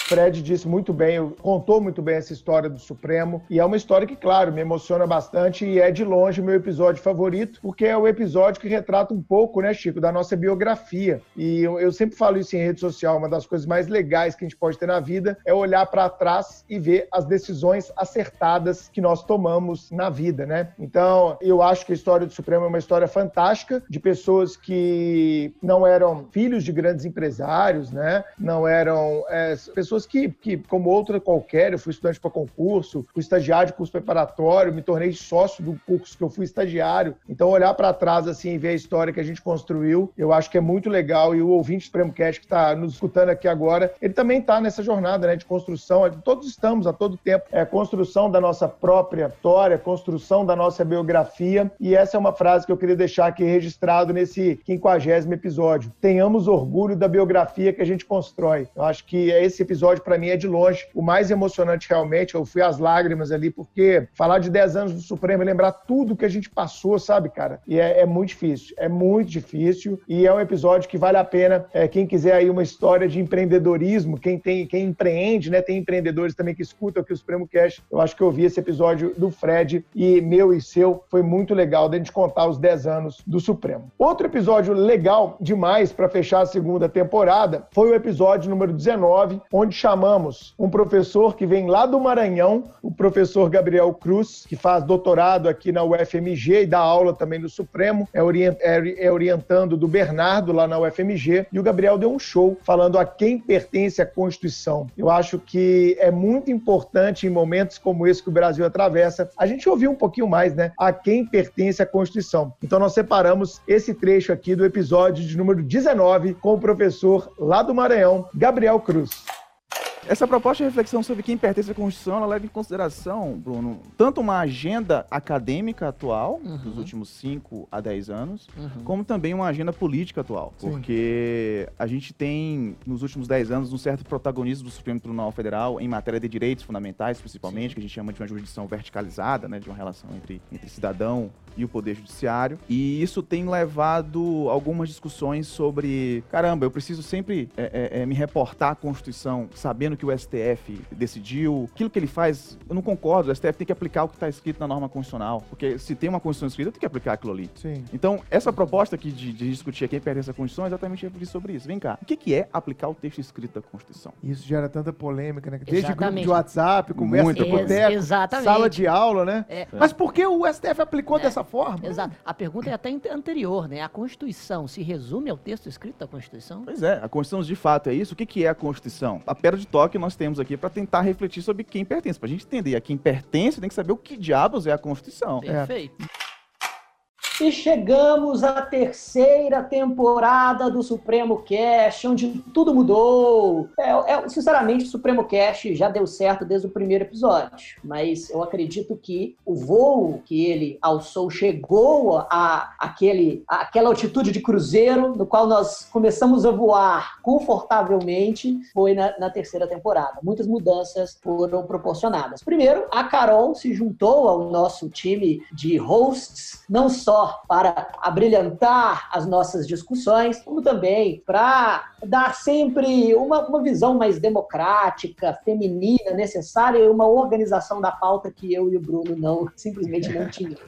Fred disse muito bem, contou muito bem essa história do Supremo. E é uma história que, claro, me emociona bastante e é de longe o meu episódio favorito, porque é o episódio que retrata um pouco, né, Chico, da nossa biografia. E eu, eu sempre falo isso em rede social, uma das coisas mais legais que a gente pode ter na vida é olhar para trás e ver as decisões acertadas que nós tomamos na vida, né? Então, eu acho que a história do Supremo é uma história fantástica de pessoas que não eram filhos de grandes empresários, né? Não eram é, pessoas que, que, como outra qualquer, eu fui estudante para concurso, fui estagiário de curso preparatório, me tornei sócio do curso que eu fui estagiário. Então, olhar para trás assim e ver a história que a gente construiu, eu acho que é muito legal. E o ouvinte Supremo Cast que está nos escutando aqui agora, ele também está nessa jornada né, de construção. Todos estamos a todo tempo. É construção da nossa própria história, construção da nossa biografia. E essa é uma frase que eu queria deixar aqui registrado nesse 50 episódio. Tenhamos orgulho da biografia que a gente constrói. Eu acho que esse episódio episódio para mim é de longe o mais emocionante realmente. Eu fui às lágrimas ali, porque falar de 10 anos do Supremo e lembrar tudo que a gente passou, sabe, cara? E é, é muito difícil, é muito difícil. E é um episódio que vale a pena. É, quem quiser aí uma história de empreendedorismo, quem tem, quem empreende, né? Tem empreendedores também que escutam aqui o Supremo Cash. Eu acho que eu vi esse episódio do Fred e meu e seu. Foi muito legal de a gente contar os 10 anos do Supremo. Outro episódio legal demais para fechar a segunda temporada foi o episódio número 19, onde chamamos um professor que vem lá do Maranhão, o professor Gabriel Cruz, que faz doutorado aqui na UFMG e dá aula também no Supremo, é, orient, é, é orientando do Bernardo lá na UFMG, e o Gabriel deu um show falando a quem pertence a Constituição. Eu acho que é muito importante em momentos como esse que o Brasil atravessa, a gente ouvir um pouquinho mais, né, a quem pertence a Constituição. Então nós separamos esse trecho aqui do episódio de número 19 com o professor lá do Maranhão, Gabriel Cruz. Essa proposta de reflexão sobre quem pertence à Constituição, ela leva em consideração, Bruno, tanto uma agenda acadêmica atual, uhum. dos últimos 5 a 10 anos, uhum. como também uma agenda política atual. Sim. Porque a gente tem, nos últimos 10 anos, um certo protagonismo do Supremo Tribunal Federal em matéria de direitos fundamentais, principalmente, Sim. que a gente chama de uma jurisdição verticalizada, né, de uma relação entre, entre cidadão e o Poder Judiciário. E isso tem levado algumas discussões sobre: caramba, eu preciso sempre é, é, é me reportar à Constituição sabendo que o STF decidiu. Aquilo que ele faz, eu não concordo. O STF tem que aplicar o que está escrito na norma constitucional. Porque se tem uma Constituição escrita, tem que aplicar aquilo ali. Sim. Então, essa proposta aqui de, de discutir quem pertence à Constituição é exatamente refletir sobre isso. Vem cá, o que, que é aplicar o texto escrito da Constituição? Isso gera tanta polêmica, né? Desde exatamente. grupo de WhatsApp, conversa com boteco, sala de aula, né? É. Mas por que o STF aplicou é. dessa forma? Exato. A pergunta é até anterior, né? A Constituição se resume ao texto escrito da Constituição? Pois é, a Constituição de fato é isso. O que, que é a Constituição? A pedra de toque nós temos aqui para tentar refletir sobre quem pertence. Para a gente entender a quem pertence, tem que saber o que diabos é a Constituição. Perfeito. É. E chegamos à terceira temporada do Supremo Cast, onde tudo mudou. É, é, sinceramente, o Supremo Cast já deu certo desde o primeiro episódio, mas eu acredito que o voo que ele alçou chegou a, aquele, aquela altitude de cruzeiro, no qual nós começamos a voar confortavelmente, foi na, na terceira temporada. Muitas mudanças foram proporcionadas. Primeiro, a Carol se juntou ao nosso time de hosts, não só para abrilhantar as nossas discussões, como também para dar sempre uma, uma visão mais democrática, feminina, necessária e uma organização da pauta que eu e o Bruno não simplesmente não tínhamos.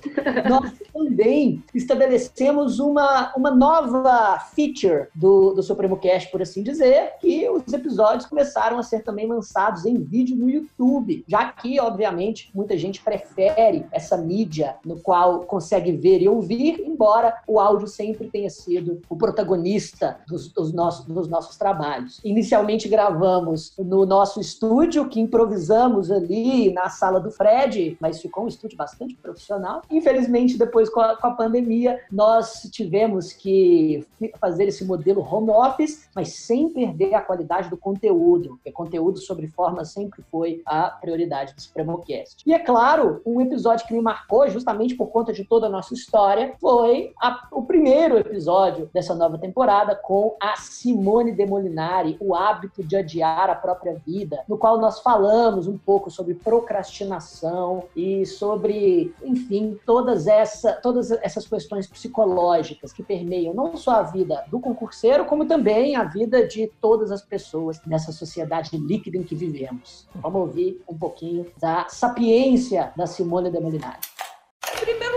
Nós também estabelecemos uma, uma nova feature do, do Supremo Cast, por assim dizer, que os episódios começaram a ser também lançados em vídeo no YouTube, já que, obviamente, muita gente prefere essa mídia no qual consegue ver e ouvir ouvir, embora o áudio sempre tenha sido o protagonista dos, dos, nossos, dos nossos trabalhos. Inicialmente gravamos no nosso estúdio, que improvisamos ali na sala do Fred, mas ficou um estúdio bastante profissional. Infelizmente, depois com a, com a pandemia, nós tivemos que fazer esse modelo home office, mas sem perder a qualidade do conteúdo, porque conteúdo sobre forma sempre foi a prioridade do SupremoCast. E é claro, um episódio que me marcou justamente por conta de toda a nossa história foi a, o primeiro episódio dessa nova temporada com a Simone de Molinari, o hábito de adiar a própria vida, no qual nós falamos um pouco sobre procrastinação e sobre, enfim, todas, essa, todas essas questões psicológicas que permeiam não só a vida do concurseiro, como também a vida de todas as pessoas nessa sociedade líquida em que vivemos. Vamos ouvir um pouquinho da sapiência da Simone de Molinari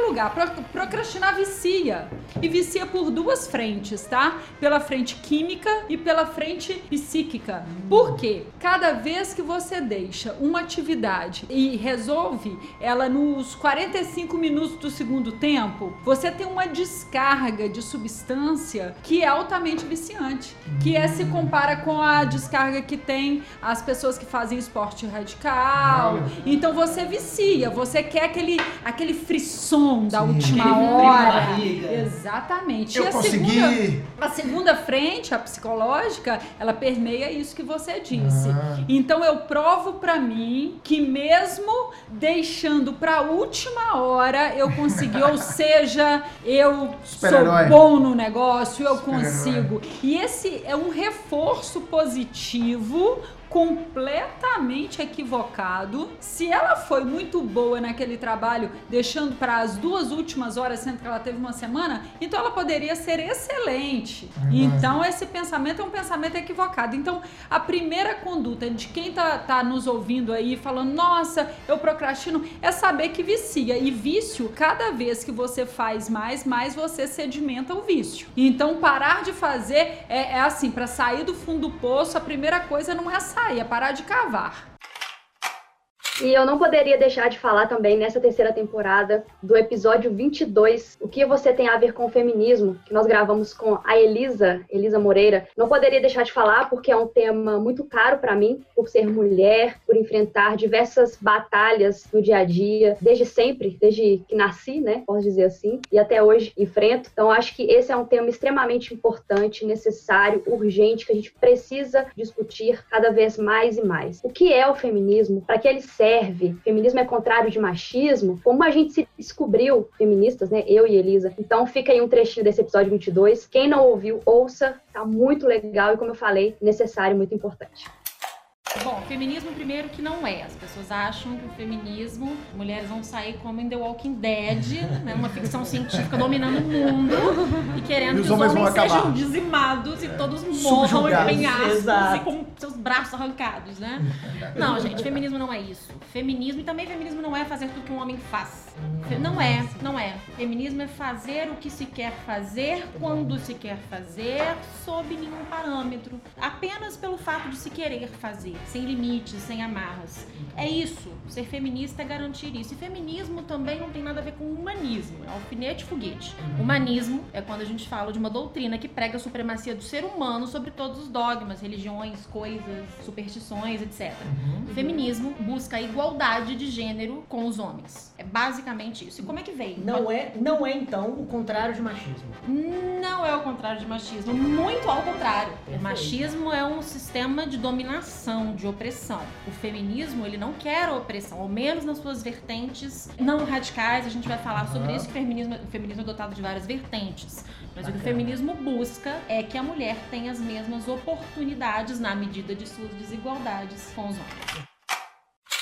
primeiro lugar, procrastinar vicia. E vicia por duas frentes, tá? Pela frente química e pela frente psíquica. Por quê? Cada vez que você deixa uma atividade e resolve ela nos 45 minutos do segundo tempo, você tem uma descarga de substância que é altamente viciante. Que é se compara com a descarga que tem as pessoas que fazem esporte radical. Então você vicia, você quer aquele, aquele frisson da Sim. última hora. Exatamente. Eu e a consegui. Segunda, a segunda frente, a psicológica, ela permeia isso que você disse. Ah. Então eu provo para mim que mesmo deixando para última hora eu consegui, ou seja, eu sou bom no negócio, eu consigo. E esse é um reforço positivo completamente equivocado. Se ela foi muito boa naquele trabalho, deixando para as duas últimas horas, sendo que ela teve uma semana, então ela poderia ser excelente. Uhum. Então esse pensamento é um pensamento equivocado. Então a primeira conduta de quem tá, tá nos ouvindo aí falando, nossa, eu procrastino, é saber que vicia. E vício, cada vez que você faz mais, mais você sedimenta o vício. Então parar de fazer é, é assim, para sair do fundo do poço, a primeira coisa não é sair é parar de cavar. E eu não poderia deixar de falar também nessa terceira temporada do episódio 22, o que você tem a ver com o feminismo, que nós gravamos com a Elisa, Elisa Moreira. Não poderia deixar de falar porque é um tema muito caro para mim, por ser mulher, por enfrentar diversas batalhas no dia a dia, desde sempre, desde que nasci, né, posso dizer assim, e até hoje enfrento. Então acho que esse é um tema extremamente importante, necessário, urgente, que a gente precisa discutir cada vez mais e mais. O que é o feminismo? Para que ele serve? Serve, feminismo é contrário de machismo, como a gente se descobriu feministas, né? Eu e Elisa. Então fica aí um trechinho desse episódio 22. Quem não ouviu, ouça, tá muito legal e como eu falei, necessário, muito importante. Bom, feminismo primeiro que não é. As pessoas acham que o feminismo, mulheres vão sair como em The Walking Dead, né, uma ficção científica dominando o mundo e querendo e que os homens, homens sejam dizimados e todos morram em penhascos e com seus braços arrancados, né? Não, gente, feminismo não é isso. Feminismo e também feminismo não é fazer tudo que um homem faz. Não é, não é. Feminismo é fazer o que se quer fazer, quando se quer fazer, sob nenhum parâmetro. Apenas pelo fato de se querer fazer sem limites, sem amarras. É isso. Ser feminista é garantir isso. E feminismo também não tem nada a ver com humanismo. É alfinete foguete. Uhum. Humanismo é quando a gente fala de uma doutrina que prega a supremacia do ser humano sobre todos os dogmas, religiões, coisas, superstições, etc. Uhum. Feminismo busca a igualdade de gênero com os homens. É basicamente isso. E como é que veio? Não é, não é então o contrário de machismo. Não é o contrário de machismo. Muito ao contrário. O machismo é um sistema de dominação de opressão. O feminismo, ele não quer a opressão, ao menos nas suas vertentes não radicais. A gente vai falar sobre isso, que o feminismo, o feminismo é dotado de várias vertentes. Mas Bacana. o que o feminismo busca é que a mulher tenha as mesmas oportunidades na medida de suas desigualdades com os homens.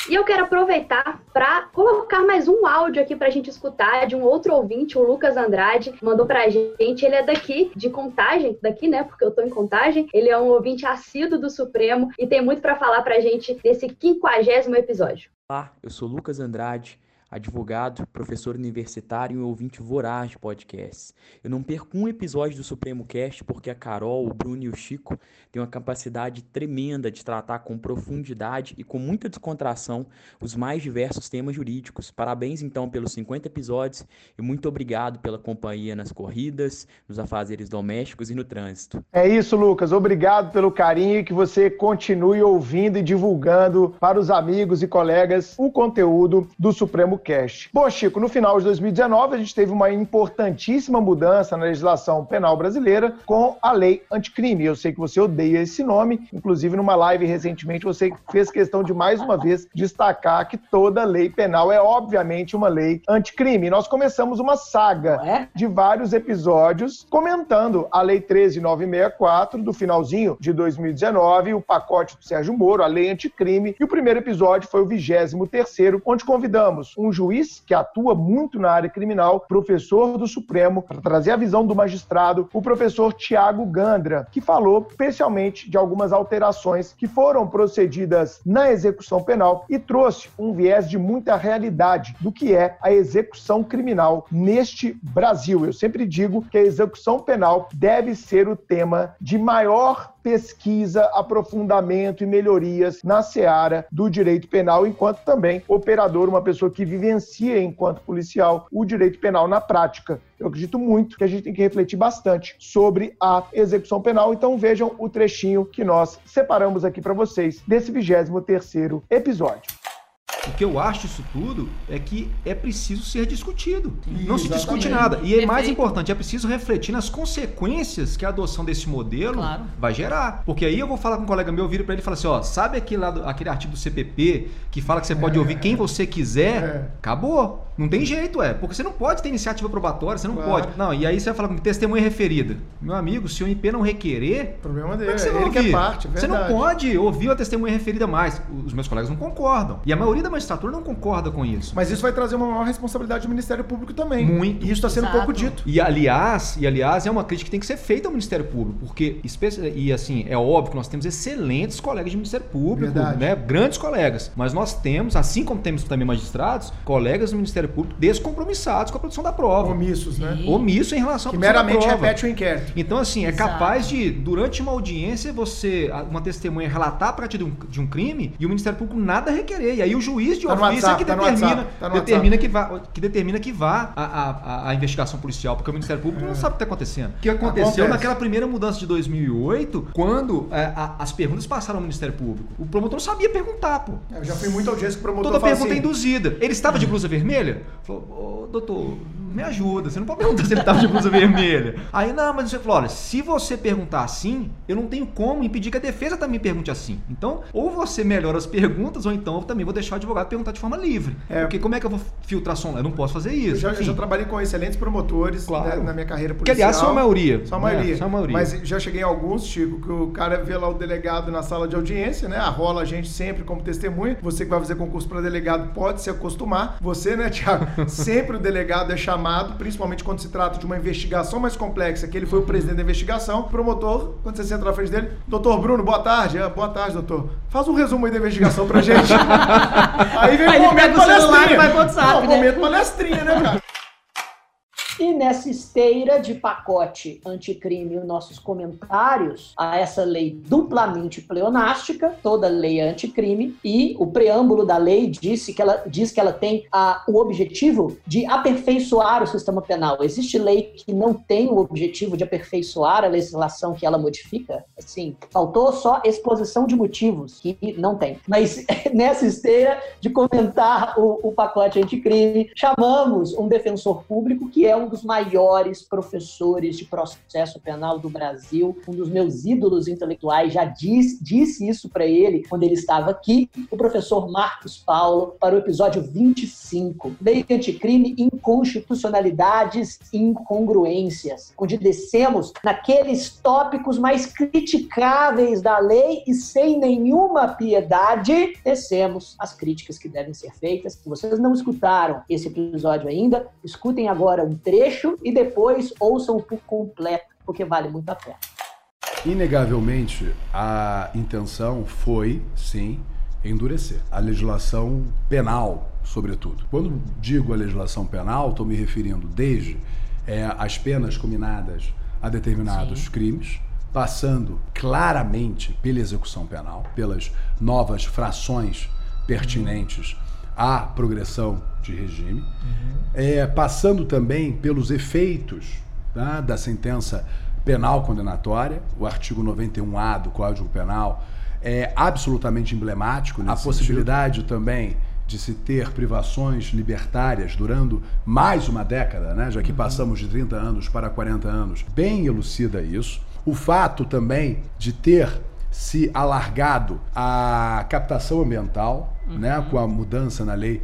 E eu quero aproveitar para colocar mais um áudio aqui para a gente escutar de um outro ouvinte, o Lucas Andrade, mandou para a gente. Ele é daqui, de Contagem, daqui, né? Porque eu estou em Contagem. Ele é um ouvinte assíduo do Supremo e tem muito para falar para a gente nesse quinquagésimo episódio. Olá, eu sou Lucas Andrade advogado, professor universitário e ouvinte voraz de podcasts. Eu não perco um episódio do Supremo Cast porque a Carol, o Bruno e o Chico têm uma capacidade tremenda de tratar com profundidade e com muita descontração os mais diversos temas jurídicos. Parabéns então pelos 50 episódios e muito obrigado pela companhia nas corridas, nos afazeres domésticos e no trânsito. É isso, Lucas. Obrigado pelo carinho e que você continue ouvindo e divulgando para os amigos e colegas o conteúdo do Supremo Cast. Bom, Chico, no final de 2019 a gente teve uma importantíssima mudança na legislação penal brasileira com a lei anticrime. Eu sei que você odeia esse nome, inclusive numa live recentemente você fez questão de mais uma vez destacar que toda lei penal é obviamente uma lei anticrime. Nós começamos uma saga é? de vários episódios comentando a lei 13964 do finalzinho de 2019, o pacote do Sérgio Moro, a lei anticrime, e o primeiro episódio foi o 23 terceiro, onde convidamos um juiz que atua muito na área criminal, professor do Supremo, para trazer a visão do magistrado, o professor Tiago Gandra, que falou especialmente de algumas alterações que foram procedidas na execução penal e trouxe um viés de muita realidade do que é a execução criminal neste Brasil. Eu sempre digo que a execução penal deve ser o tema de maior pesquisa, aprofundamento e melhorias na seara do direito penal, enquanto também operador, uma pessoa que vivencia enquanto policial o direito penal na prática. Eu acredito muito que a gente tem que refletir bastante sobre a execução penal, então vejam o trechinho que nós separamos aqui para vocês desse 23º episódio. O que eu acho disso tudo é que é preciso ser discutido. Não se discute nada. E é mais importante, é preciso refletir nas consequências que a adoção desse modelo claro. vai gerar. Porque aí eu vou falar com um colega meu, viro para ele e falo assim: ó, sabe aquele, lado, aquele artigo do CPP que fala que você pode é, ouvir quem você quiser? É. Acabou. Não tem jeito, é. Porque você não pode ter iniciativa probatória, você não claro. pode. Não, e aí você vai falar com testemunha referida. Meu amigo, se o MP não requerer. O problema dele. É você ele que é parte, é Você não pode ouvir a testemunha referida mais. Os meus colegas não concordam. E a maioria da magistratura não concorda com isso. Mas isso vai trazer uma maior responsabilidade do Ministério Público também. Muito. E isso está sendo Exato. pouco dito. E aliás, e aliás, é uma crítica que tem que ser feita ao Ministério Público, porque e assim, é óbvio que nós temos excelentes colegas de Ministério Público, Verdade. né? Grandes colegas. Mas nós temos, assim como temos também magistrados, colegas do Ministério Público descompromissados com a produção da prova. Omissos, né? Omisso em relação à produção meramente da prova. repete o inquérito. Então, assim, é Exato. capaz de, durante uma audiência, você, uma testemunha relatar a prática de um, de um crime e o Ministério Público nada requerer. E aí o juiz de tá ofício é que tá determina, tá determina que vá, que determina que vá a, a, a investigação policial, porque o Ministério Público é. não sabe o que está acontecendo. O que aconteceu Acontece. naquela primeira mudança de 2008, quando é, a, as perguntas passaram ao Ministério Público. O promotor não sabia perguntar, pô. É, eu já fui muito audiência que o promotor Toda pergunta assim, é induzida. Ele estava de blusa vermelha? Falou, doutor, me ajuda, você não pode perguntar se ele estava de blusa vermelha. Aí, não, mas você falou, olha, se você perguntar assim, eu não tenho como impedir que a defesa também pergunte assim. Então, ou você melhora as perguntas, ou então eu também vou deixar o advogado perguntar de forma livre. É. Porque como é que eu vou filtrar som? Eu não posso fazer isso. Eu já, eu já trabalhei com excelentes promotores claro. né, na minha carreira policial. Que, aliás, são a maioria. São a maioria. É, são a maioria. Mas já cheguei em alguns, Chico, que o cara vê lá o delegado na sala de audiência, né? Arrola a gente sempre como testemunha. Você que vai fazer concurso para delegado pode se acostumar. Você, né, Tiago? sempre o delegado é chamado, principalmente quando se trata de uma investigação mais complexa, que ele foi o presidente da investigação. O promotor, quando você senta na frente dele, doutor Bruno, boa tarde. Ah, boa tarde, doutor. Faz um resumo aí da investigação pra gente. aí vem o momento palestrinha. Vai WhatsApp, Não, né? momento palestrinha, né, cara? E nessa esteira de pacote anticrime, os nossos comentários a essa lei duplamente pleonástica, toda lei é anticrime, e o preâmbulo da lei disse que ela, diz que ela tem a, o objetivo de aperfeiçoar o sistema penal. Existe lei que não tem o objetivo de aperfeiçoar a legislação que ela modifica? Assim, faltou só exposição de motivos, que não tem. Mas nessa esteira de comentar o, o pacote anticrime, chamamos um defensor público que é um dos maiores professores de processo penal do Brasil, um dos meus ídolos intelectuais, já disse, disse isso para ele quando ele estava aqui, o professor Marcos Paulo, para o episódio 25, Lei Anticrime, Inconstitucionalidades e Incongruências, onde descemos naqueles tópicos mais criticáveis da lei e sem nenhuma piedade, descemos as críticas que devem ser feitas. Se vocês não escutaram esse episódio ainda, escutem agora um trecho e depois ouçam por completo, porque vale muito a pena. Inegavelmente, a intenção foi, sim, endurecer a legislação penal, sobretudo. Quando digo a legislação penal, estou me referindo desde é, as penas combinadas a determinados sim. crimes, passando claramente pela execução penal, pelas novas frações pertinentes à progressão de regime, uhum. é, passando também pelos efeitos tá, da sentença penal condenatória, o artigo 91A do Código Penal é absolutamente emblemático. A possibilidade sentido. também de se ter privações libertárias durando mais uma década, né, já que uhum. passamos de 30 anos para 40 anos, bem elucida isso. O fato também de ter se alargado a captação ambiental, né, uhum. né, com a mudança na lei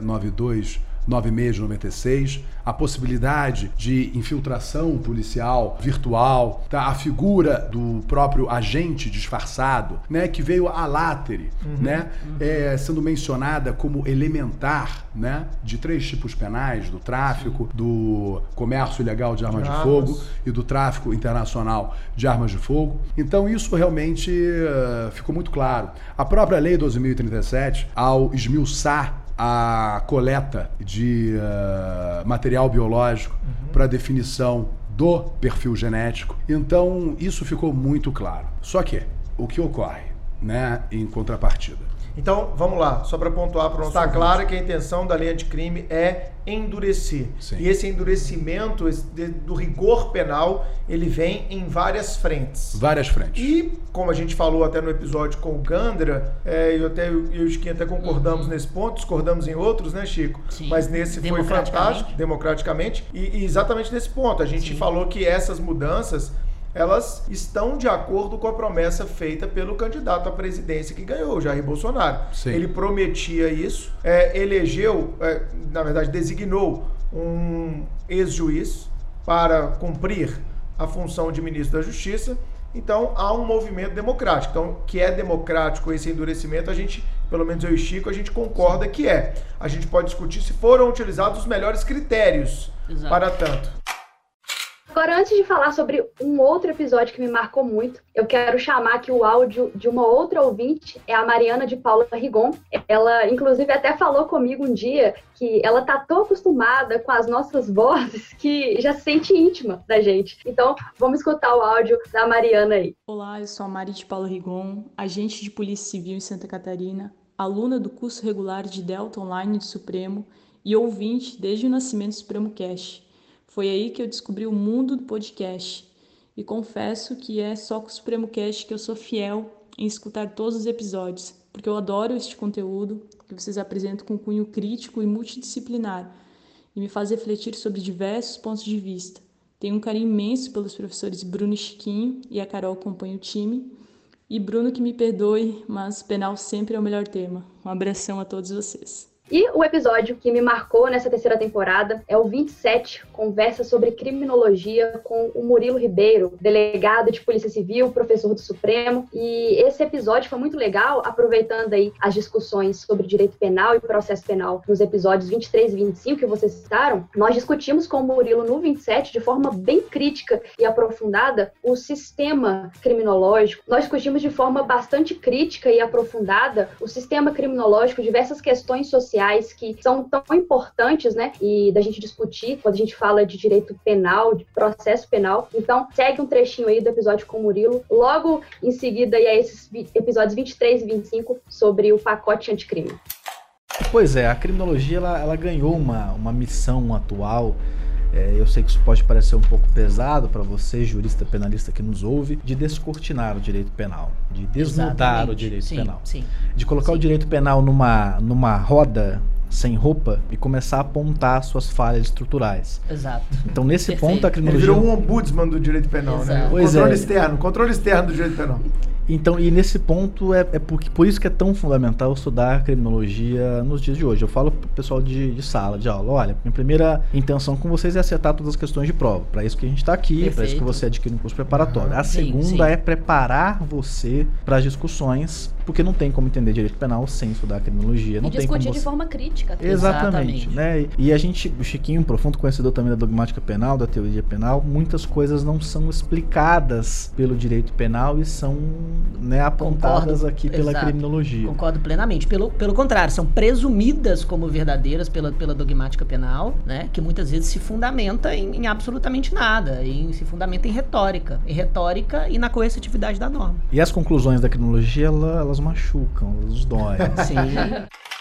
92 96 de 96, a possibilidade de infiltração policial virtual, tá? a figura do próprio agente disfarçado, né? que veio a látere, uhum, né? Uhum. É, sendo mencionada como elementar né? de três tipos penais, do tráfico, Sim. do comércio ilegal de armas de, de fogo e do tráfico internacional de armas de fogo. Então isso realmente uh, ficou muito claro. A própria Lei 12.037, ao esmiuçar a coleta de uh, material biológico uhum. para definição do perfil genético. Então, isso ficou muito claro. Só que, o que ocorre, né, em contrapartida? Então, vamos lá, só para pontuar para Está claro que a intenção da lei anticrime é endurecer. Sim. E esse endurecimento esse, de, do rigor penal, ele vem em várias frentes. Várias frentes. E, como a gente falou até no episódio com o Gandra, é, eu, até, eu e o Chiquinho até concordamos uhum. nesse ponto, discordamos em outros, né, Chico? Sim. Mas nesse foi fantástico, democraticamente. E, e exatamente nesse ponto, a gente Sim. falou que essas mudanças elas estão de acordo com a promessa feita pelo candidato à presidência que ganhou, Jair Bolsonaro. Sim. Ele prometia isso, é, elegeu, é, na verdade, designou um ex-juiz para cumprir a função de ministro da Justiça. Então há um movimento democrático. Então, que é democrático esse endurecimento, a gente, pelo menos eu e Chico, a gente concorda que é. A gente pode discutir se foram utilizados os melhores critérios Exato. para tanto. Agora, antes de falar sobre um outro episódio que me marcou muito, eu quero chamar aqui o áudio de uma outra ouvinte, é a Mariana de Paula Rigon. Ela, inclusive, até falou comigo um dia que ela tá tão acostumada com as nossas vozes que já se sente íntima da gente. Então, vamos escutar o áudio da Mariana aí. Olá, eu sou a Mari de Paula Rigon, agente de Polícia Civil em Santa Catarina, aluna do curso regular de Delta Online de Supremo e ouvinte desde o nascimento do Supremo Cash. Foi aí que eu descobri o mundo do podcast. E confesso que é só com o Supremo Cast que eu sou fiel em escutar todos os episódios, porque eu adoro este conteúdo que vocês apresentam com cunho crítico e multidisciplinar e me faz refletir sobre diversos pontos de vista. Tenho um carinho imenso pelos professores Bruno e Chiquinho e a Carol acompanha o time. E Bruno que me perdoe, mas penal sempre é o melhor tema. Um abração a todos vocês. E o episódio que me marcou nessa terceira temporada é o 27, conversa sobre criminologia com o Murilo Ribeiro, delegado de Polícia Civil, professor do Supremo. E esse episódio foi muito legal, aproveitando aí as discussões sobre direito penal e processo penal nos episódios 23 e 25 que vocês citaram. Nós discutimos com o Murilo no 27 de forma bem crítica e aprofundada o sistema criminológico. Nós discutimos de forma bastante crítica e aprofundada o sistema criminológico, diversas questões sociais sociais que são tão importantes, né? E da gente discutir quando a gente fala de direito penal, de processo penal. Então, segue um trechinho aí do episódio com o Murilo. Logo em seguida, aí, a esses episódios 23 e 25 sobre o pacote anticrime. Pois é, a criminologia ela, ela ganhou uma, uma missão atual é, eu sei que isso pode parecer um pouco pesado para você, jurista penalista que nos ouve, de descortinar o direito penal, de desnudar Exatamente. o direito sim, penal, sim. de colocar sim. o direito penal numa, numa roda sem roupa e começar a apontar suas falhas estruturais. Exato. Então, nesse Perfeito. ponto, a criminologia... Ele virou um ombudsman do direito penal, né? Exato. né? Pois controle é. externo, controle externo do direito penal. Então, e nesse ponto é, é por, por isso que é tão fundamental estudar criminologia nos dias de hoje. Eu falo pro pessoal de, de sala, de aula, olha, minha primeira intenção com vocês é acertar todas as questões de prova. Para isso que a gente está aqui, para isso que você adquire um curso preparatório. A sim, segunda sim. é preparar você para as discussões porque não tem como entender direito penal sem estudar criminologia. Não e tem discutir como você... de forma crítica. Exatamente. Exatamente. Né? E a gente, o Chiquinho, um profundo conhecedor também da dogmática penal, da teoria penal, muitas coisas não são explicadas pelo direito penal e são né, apontadas Concordo. aqui pela Exato. criminologia. Concordo plenamente. Pelo, pelo contrário, são presumidas como verdadeiras pela, pela dogmática penal, né? que muitas vezes se fundamenta em, em absolutamente nada, em, se fundamenta em retórica. Em retórica e na coercitividade da norma. E as conclusões da criminologia, elas machucam, elas doem. Sim.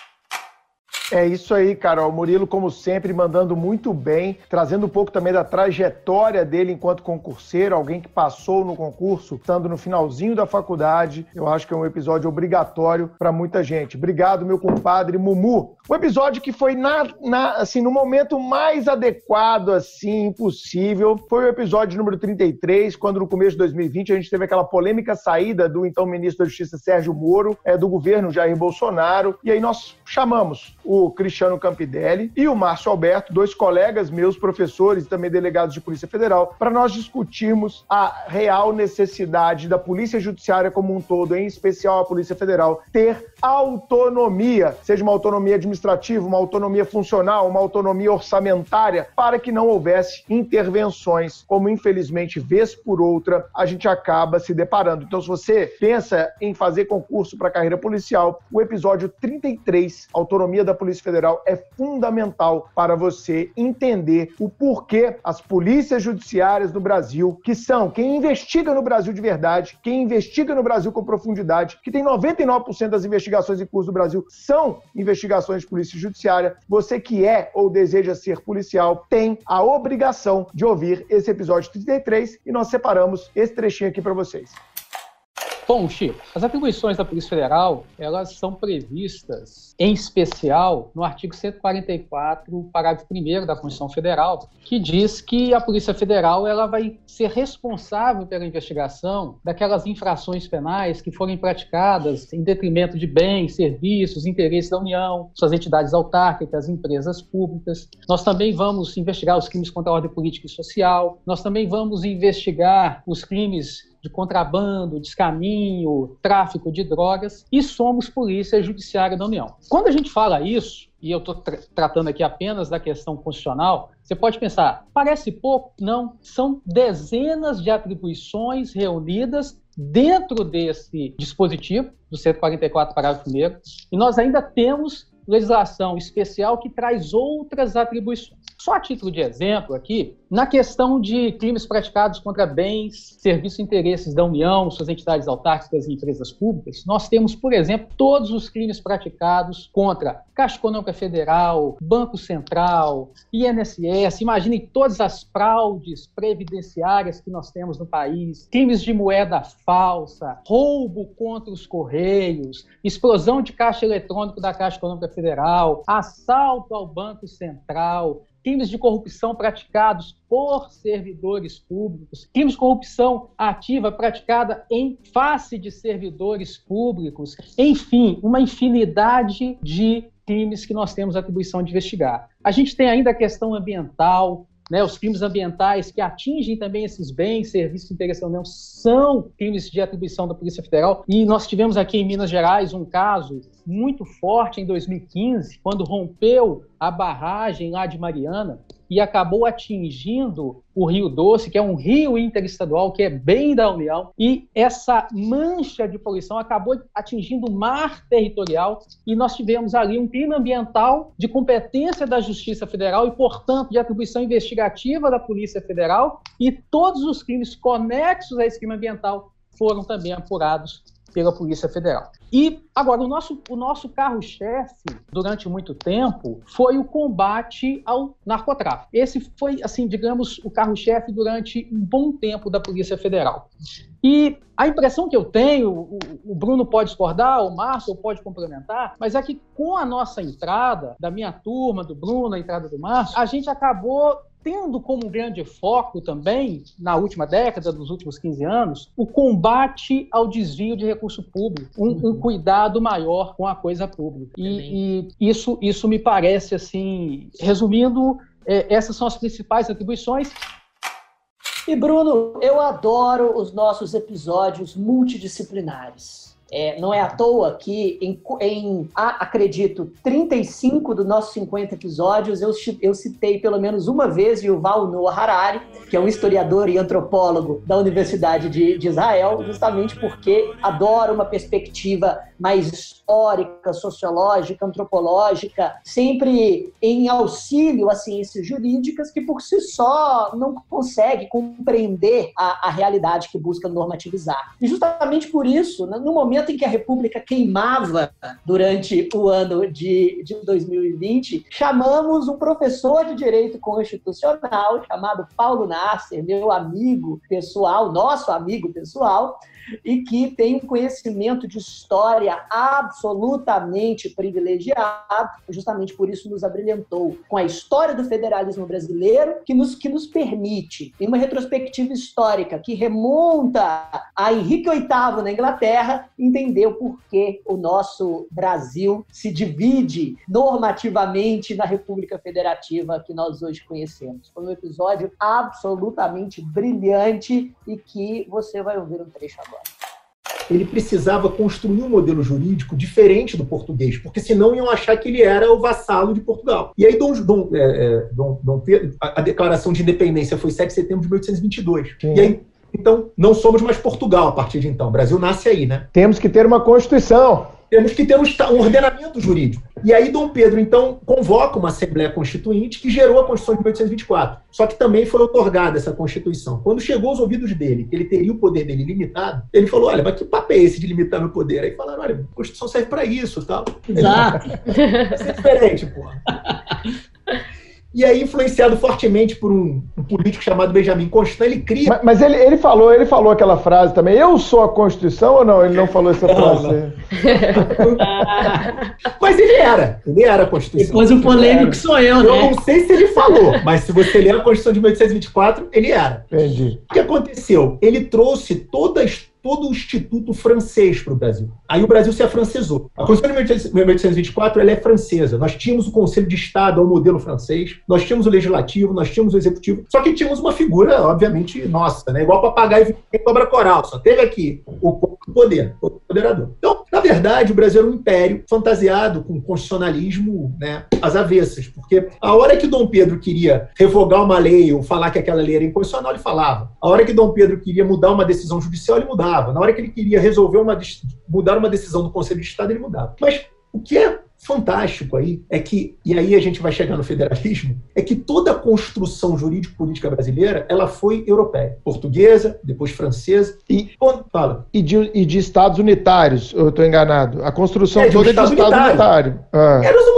É isso aí, Carol. Murilo, como sempre, mandando muito bem, trazendo um pouco também da trajetória dele enquanto concurseiro, alguém que passou no concurso, estando no finalzinho da faculdade. Eu acho que é um episódio obrigatório para muita gente. Obrigado, meu compadre Mumu. Um episódio que foi na, na, assim, no momento mais adequado, assim, possível. Foi o episódio número 33, quando no começo de 2020 a gente teve aquela polêmica saída do então ministro da Justiça Sérgio Moro, é, do governo Jair Bolsonaro. E aí nós chamamos o Cristiano Campidelli e o Márcio Alberto, dois colegas meus, professores e também delegados de Polícia Federal, para nós discutirmos a real necessidade da Polícia Judiciária como um todo, em especial a Polícia Federal, ter autonomia, seja uma autonomia administrativa, uma autonomia funcional, uma autonomia orçamentária, para que não houvesse intervenções, como infelizmente, vez por outra, a gente acaba se deparando. Então, se você pensa em fazer concurso para carreira policial, o episódio 33, Autonomia da Polícia Polícia Federal é fundamental para você entender o porquê as polícias judiciárias do Brasil, que são quem investiga no Brasil de verdade, quem investiga no Brasil com profundidade, que tem 99% das investigações em curso do Brasil são investigações de polícia judiciária. Você que é ou deseja ser policial tem a obrigação de ouvir esse episódio 33 e nós separamos esse trechinho aqui para vocês. Bom, Chico, as atribuições da Polícia Federal, elas são previstas, em especial, no artigo 144, parágrafo 1 da Constituição Federal, que diz que a Polícia Federal ela vai ser responsável pela investigação daquelas infrações penais que forem praticadas em detrimento de bens, serviços, interesses da União, suas entidades autárquicas, empresas públicas. Nós também vamos investigar os crimes contra a ordem política e social. Nós também vamos investigar os crimes de contrabando, descaminho, tráfico de drogas, e somos Polícia Judiciária da União. Quando a gente fala isso, e eu estou tra tratando aqui apenas da questão constitucional, você pode pensar, parece pouco? Não, são dezenas de atribuições reunidas dentro desse dispositivo, do 144, parágrafo 1 e nós ainda temos legislação especial que traz outras atribuições. Só a título de exemplo aqui, na questão de crimes praticados contra bens, serviços e interesses da União, suas entidades autárquicas e empresas públicas, nós temos, por exemplo, todos os crimes praticados contra Caixa Econômica Federal, Banco Central, INSS, imaginem todas as fraudes previdenciárias que nós temos no país, crimes de moeda falsa, roubo contra os Correios, explosão de caixa eletrônico da Caixa Econômica Federal, assalto ao Banco Central, crimes de corrupção praticados por servidores públicos, crimes de corrupção ativa praticada em face de servidores públicos, enfim, uma infinidade de crimes que nós temos atribuição de investigar. A gente tem ainda a questão ambiental, né, os crimes ambientais que atingem também esses bens, serviços de interesse da União, são crimes de atribuição da Polícia Federal. E nós tivemos aqui em Minas Gerais um caso muito forte em 2015, quando rompeu a barragem lá de Mariana e acabou atingindo o Rio Doce, que é um rio interestadual que é bem da União, e essa mancha de poluição acabou atingindo o mar territorial e nós tivemos ali um crime ambiental de competência da Justiça Federal e, portanto, de atribuição investigativa da Polícia Federal e todos os crimes conexos a esse crime ambiental foram também apurados pela Polícia Federal. E agora, o nosso, o nosso carro-chefe, durante muito tempo, foi o combate ao narcotráfico. Esse foi, assim, digamos, o carro-chefe durante um bom tempo da Polícia Federal. E a impressão que eu tenho, o, o Bruno pode discordar, o Márcio pode complementar, mas é que com a nossa entrada, da minha turma, do Bruno, a entrada do Márcio, a gente acabou tendo como grande foco também, na última década, nos últimos 15 anos, o combate ao desvio de recurso público, um, um uhum. cuidado maior com a coisa pública. E, e, isso, isso me parece, assim, resumindo, é, essas são as principais atribuições. E Bruno, eu adoro os nossos episódios multidisciplinares. É, não é à toa que, em, em acredito, 35 dos nossos 50 episódios, eu, eu citei pelo menos uma vez Yuval Noah Harari, que é um historiador e antropólogo da Universidade de, de Israel, justamente porque adora uma perspectiva mais histórica, sociológica, antropológica, sempre em auxílio às ciências jurídicas, que por si só não consegue compreender a, a realidade que busca normativizar. E justamente por isso, no momento momento em que a República queimava durante o ano de, de 2020, chamamos um professor de direito constitucional chamado Paulo Nasser, meu amigo pessoal, nosso amigo pessoal, e que tem um conhecimento de história absolutamente privilegiado, justamente por isso nos abrilhantou com a história do federalismo brasileiro, que nos, que nos permite, em uma retrospectiva histórica que remonta a Henrique VIII na Inglaterra, entender o porquê o nosso Brasil se divide normativamente na República Federativa que nós hoje conhecemos. Foi um episódio absolutamente brilhante e que você vai ouvir um trecho agora ele precisava construir um modelo jurídico diferente do português, porque senão iam achar que ele era o vassalo de Portugal. E aí Dom, Dom, é, é Dom, Dom Pedro, a, a, declaração de independência foi 7 de setembro de 1822. Sim. E aí, então, não somos mais Portugal a partir de então. O Brasil nasce aí, né? Temos que ter uma Constituição. Temos que ter um, um, ordenamento jurídico. E aí Dom Pedro, então, convoca uma Assembleia Constituinte que gerou a Constituição de 1824. Só que também foi otorgada essa Constituição. Quando chegou aos ouvidos dele, que ele teria o poder dele limitado, ele falou, olha, mas que papo é esse de limitar meu poder? Aí falaram, olha, a Constituição serve para isso tal. Exato. Vai ser diferente, porra. E aí, influenciado fortemente por um, um, político chamado Benjamin Constant, ele cria. Mas, mas, ele, ele, falou, ele falou aquela frase também. Eu sou a Constituição ou não? Ele não falou essa frase. mas ele era. Ele era a Constituição. Depois o polêmico sou eu, né? Eu não sei se ele falou, mas se você ler a Constituição de 1824, ele era. Entendi. O que aconteceu? Ele trouxe toda a história todo o Instituto francês para o Brasil. Aí o Brasil se afrancesou. A Constituição de 1824 ela é francesa. Nós tínhamos o Conselho de Estado ao modelo francês, nós tínhamos o Legislativo, nós tínhamos o Executivo, só que tínhamos uma figura, obviamente, nossa, né? igual papagaio e cobra coral. Só teve aqui o poder, o poderador. Então, na verdade, o Brasil era um império fantasiado com constitucionalismo né, às avessas, porque a hora que Dom Pedro queria revogar uma lei ou falar que aquela lei era inconstitucional, ele falava. A hora que Dom Pedro queria mudar uma decisão judicial, ele mudava mudava. Na hora que ele queria resolver uma mudar uma decisão do Conselho de Estado, ele mudava. Mas o que é fantástico aí é que, e aí a gente vai chegar no federalismo, é que toda a construção jurídico-política brasileira ela foi europeia. Portuguesa, depois francesa. E, fala. E de, e de Estados unitários, eu estou enganado. A construção é, toda é de Estado unitário. unitário. Ah. Éramos, uma,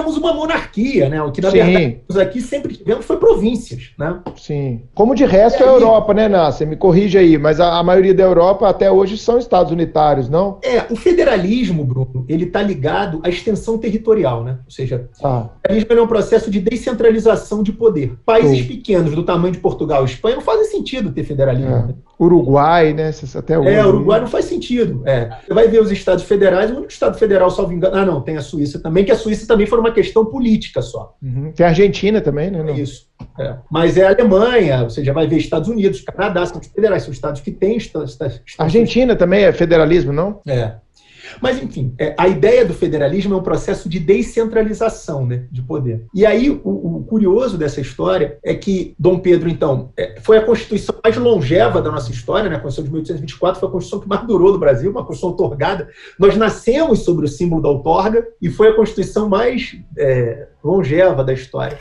éramos, uma monarquia, né? O que, na Sim. verdade, nós aqui sempre tivemos foi províncias, né? Sim. Como de resto é a Europa, né, Nasser? Me corrige aí, mas a, a maioria da Europa até hoje são Estados unitários, não? É, o federalismo, Bruno, ele está ligado à extensão territorial, né? Ou seja, ah. o é um processo de descentralização de poder. Países pequenos do tamanho de Portugal e Espanha não fazem sentido ter federalismo. É. Uruguai, né? Até hoje. É, Uruguai não faz sentido. É. Você vai ver os estados federais, o único estado federal, salvo engano. Ah, não, tem a Suíça também, que a Suíça também foi uma questão política só. Uhum. Tem a Argentina também, né? Não? Isso. É. Mas é a Alemanha, você já vai ver Estados Unidos, Canadá, são federais, são estados que têm. Estados Argentina também é federalismo, não? É. Mas, enfim, é, a ideia do federalismo é um processo de descentralização né, de poder. E aí, o, o curioso dessa história é que Dom Pedro, então, é, foi a Constituição mais longeva da nossa história, né? a Constituição de 1824 foi a Constituição que mais durou no Brasil, uma Constituição otorgada. Nós nascemos sobre o símbolo da outorga e foi a Constituição mais é, longeva da história.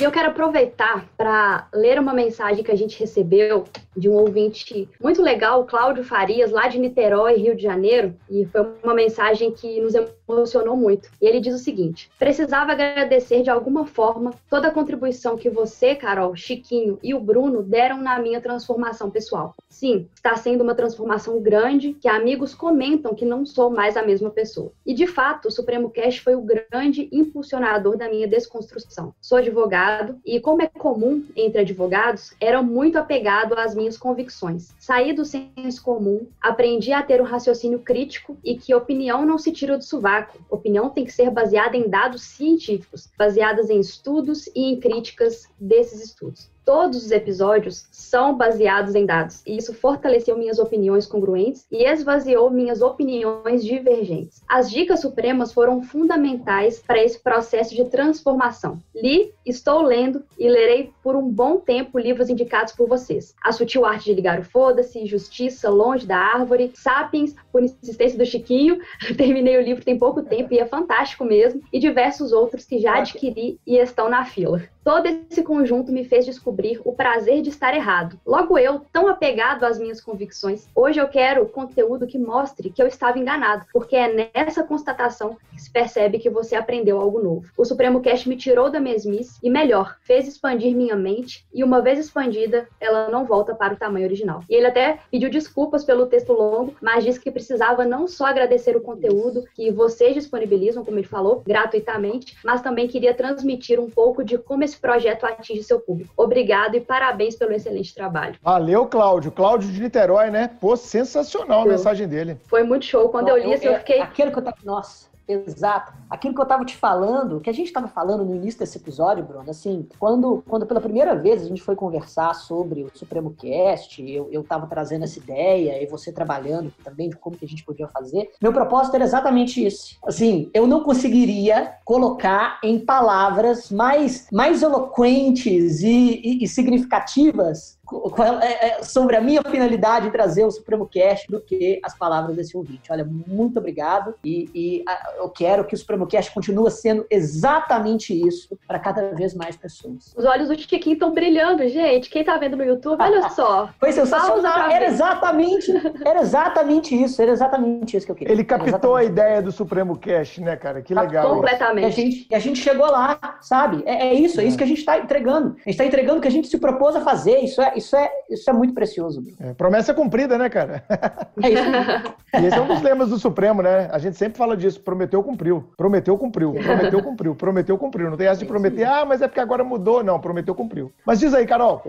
E eu quero aproveitar para ler uma mensagem que a gente recebeu de um ouvinte muito legal, Cláudio Farias, lá de Niterói, Rio de Janeiro, e foi uma mensagem que nos emocionou muito. E ele diz o seguinte: precisava agradecer de alguma forma toda a contribuição que você, Carol, Chiquinho e o Bruno deram na minha transformação pessoal. Sim, está sendo uma transformação grande que amigos comentam que não sou mais a mesma pessoa. E de fato, o Supremo Cash foi o grande impulsionador da minha desconstrução. Sou advogado e, como é comum entre advogados, era muito apegado às minhas convicções. Saí do senso comum, aprendi a ter um raciocínio crítico e que opinião não se tira do sovaco. Opinião tem que ser baseada em dados científicos, baseadas em estudos e em críticas desses estudos. Todos os episódios são baseados em dados, e isso fortaleceu minhas opiniões congruentes e esvaziou minhas opiniões divergentes. As dicas supremas foram fundamentais para esse processo de transformação. Li, estou lendo e lerei por um bom tempo livros indicados por vocês. A Sutil Arte de Ligar o Foda-se, Justiça Longe da Árvore, Sapiens, Por Insistência do Chiquinho. Terminei o livro tem pouco tempo e é fantástico mesmo, e diversos outros que já adquiri e estão na fila. Todo esse conjunto me fez descobrir o prazer de estar errado. Logo eu, tão apegado às minhas convicções, hoje eu quero conteúdo que mostre que eu estava enganado, porque é nessa constatação que se percebe que você aprendeu algo novo. O Supremo Cast me tirou da mesmice e, melhor, fez expandir minha mente e, uma vez expandida, ela não volta para o tamanho original. E ele até pediu desculpas pelo texto longo, mas disse que precisava não só agradecer o conteúdo que vocês disponibilizam, como ele falou, gratuitamente, mas também queria transmitir um pouco de como esse esse projeto atinge seu público. Obrigado e parabéns pelo excelente trabalho. Valeu, Cláudio. Cláudio de Niterói, né? Pô, sensacional a mensagem dele. Foi muito show. Quando eu li, eu, assim, eu fiquei. Aquele que eu tava. Nossa. Exato. Aquilo que eu estava te falando, que a gente estava falando no início desse episódio, Bruno, assim, quando, quando pela primeira vez a gente foi conversar sobre o Supremo Cast, eu estava trazendo essa ideia e você trabalhando também de como que a gente podia fazer, meu propósito era exatamente isso. Assim, eu não conseguiria colocar em palavras mais, mais eloquentes e, e, e significativas sobre a minha finalidade de trazer o Supremo Cast do que as palavras desse ouvinte. Olha, muito obrigado e, e a, eu quero que o Supremo Cast continue sendo exatamente isso para cada vez mais pessoas. Os olhos do Chiquinho estão brilhando, gente. Quem tá vendo no YouTube, olha só. Foi sensacional. Era exatamente, era exatamente isso. Era exatamente isso que eu queria. Ele captou a ideia do Supremo Cast, né, cara? Que legal. Completamente. E a, gente, e a gente chegou lá, sabe? É, é isso, é isso que a gente está entregando. A gente está entregando o que a gente se propôs a fazer. Isso é, isso é, isso é muito precioso. É, promessa cumprida, né, cara? É isso. e esse é um dos lemas do Supremo, né? A gente sempre fala disso. Prometeu, cumpriu. Prometeu, cumpriu. Prometeu, cumpriu. Prometeu, cumpriu. Não tem essa de prometer, ah, mas é porque agora mudou. Não, prometeu, cumpriu. Mas diz aí, Carol.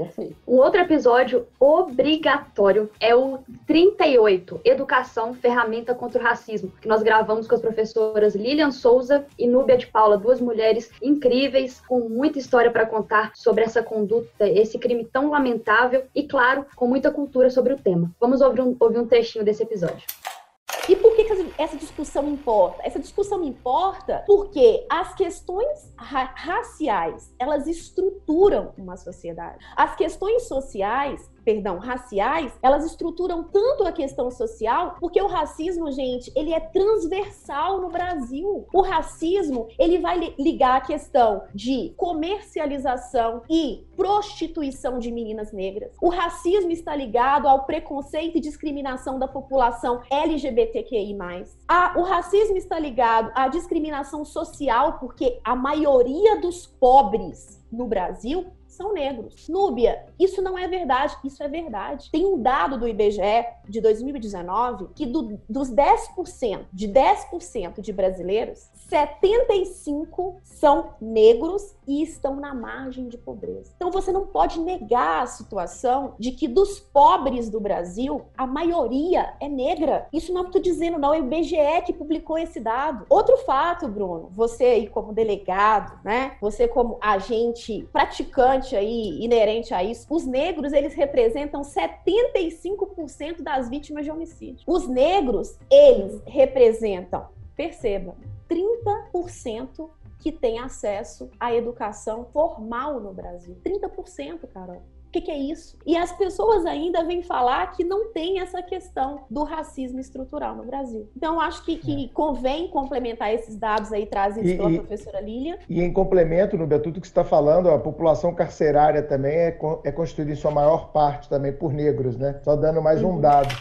Um outro episódio obrigatório é o 38, Educação, Ferramenta contra o Racismo, que nós gravamos com as professoras Lilian Souza e Núbia de Paula, duas mulheres incríveis, com muita história para contar sobre essa conduta, esse crime tão lamentável e, claro, com muita cultura sobre o tema. Vamos ouvir um, ouvir um trechinho desse episódio. E por que, que, essa discussão importa? Essa discussão importa porque as questões ra raciais, elas estruturam uma sociedade. As questões sociais, perdão, raciais, elas estruturam tanto a questão social, porque o racismo, gente, ele é transversal no Brasil. O racismo, ele vai ligar a questão de comercialização e prostituição de meninas negras. O racismo está ligado ao preconceito e discriminação da população LGBTQI+. A, o racismo está ligado à discriminação social, porque a maioria dos pobres no Brasil são negros. Núbia, isso não é verdade, isso é verdade. Tem um dado do IBGE de 2019 que do, dos 10%, de 10% de brasileiros, 75 são negros e estão na margem de pobreza. Então você não pode negar a situação de que dos pobres do Brasil, a maioria é negra. Isso não estou dizendo, não, é o IBGE que publicou esse dado. Outro fato, Bruno, você aí como delegado, né? Você como agente praticante aí, inerente a isso, os negros, eles representam 75% das vítimas de homicídio. Os negros, eles representam, perceba, 30% que tem acesso à educação formal no Brasil. 30%, Carol. O que, que, é isso? E as pessoas ainda vêm falar que não tem essa questão do racismo estrutural no Brasil. Então, acho que, que é. convém complementar esses dados aí trazidos e, pela e, professora Lília. E em complemento, no tudo que você está falando, a população carcerária também é, é constituída em sua maior parte também por negros, né? Só dando mais uhum. um dado.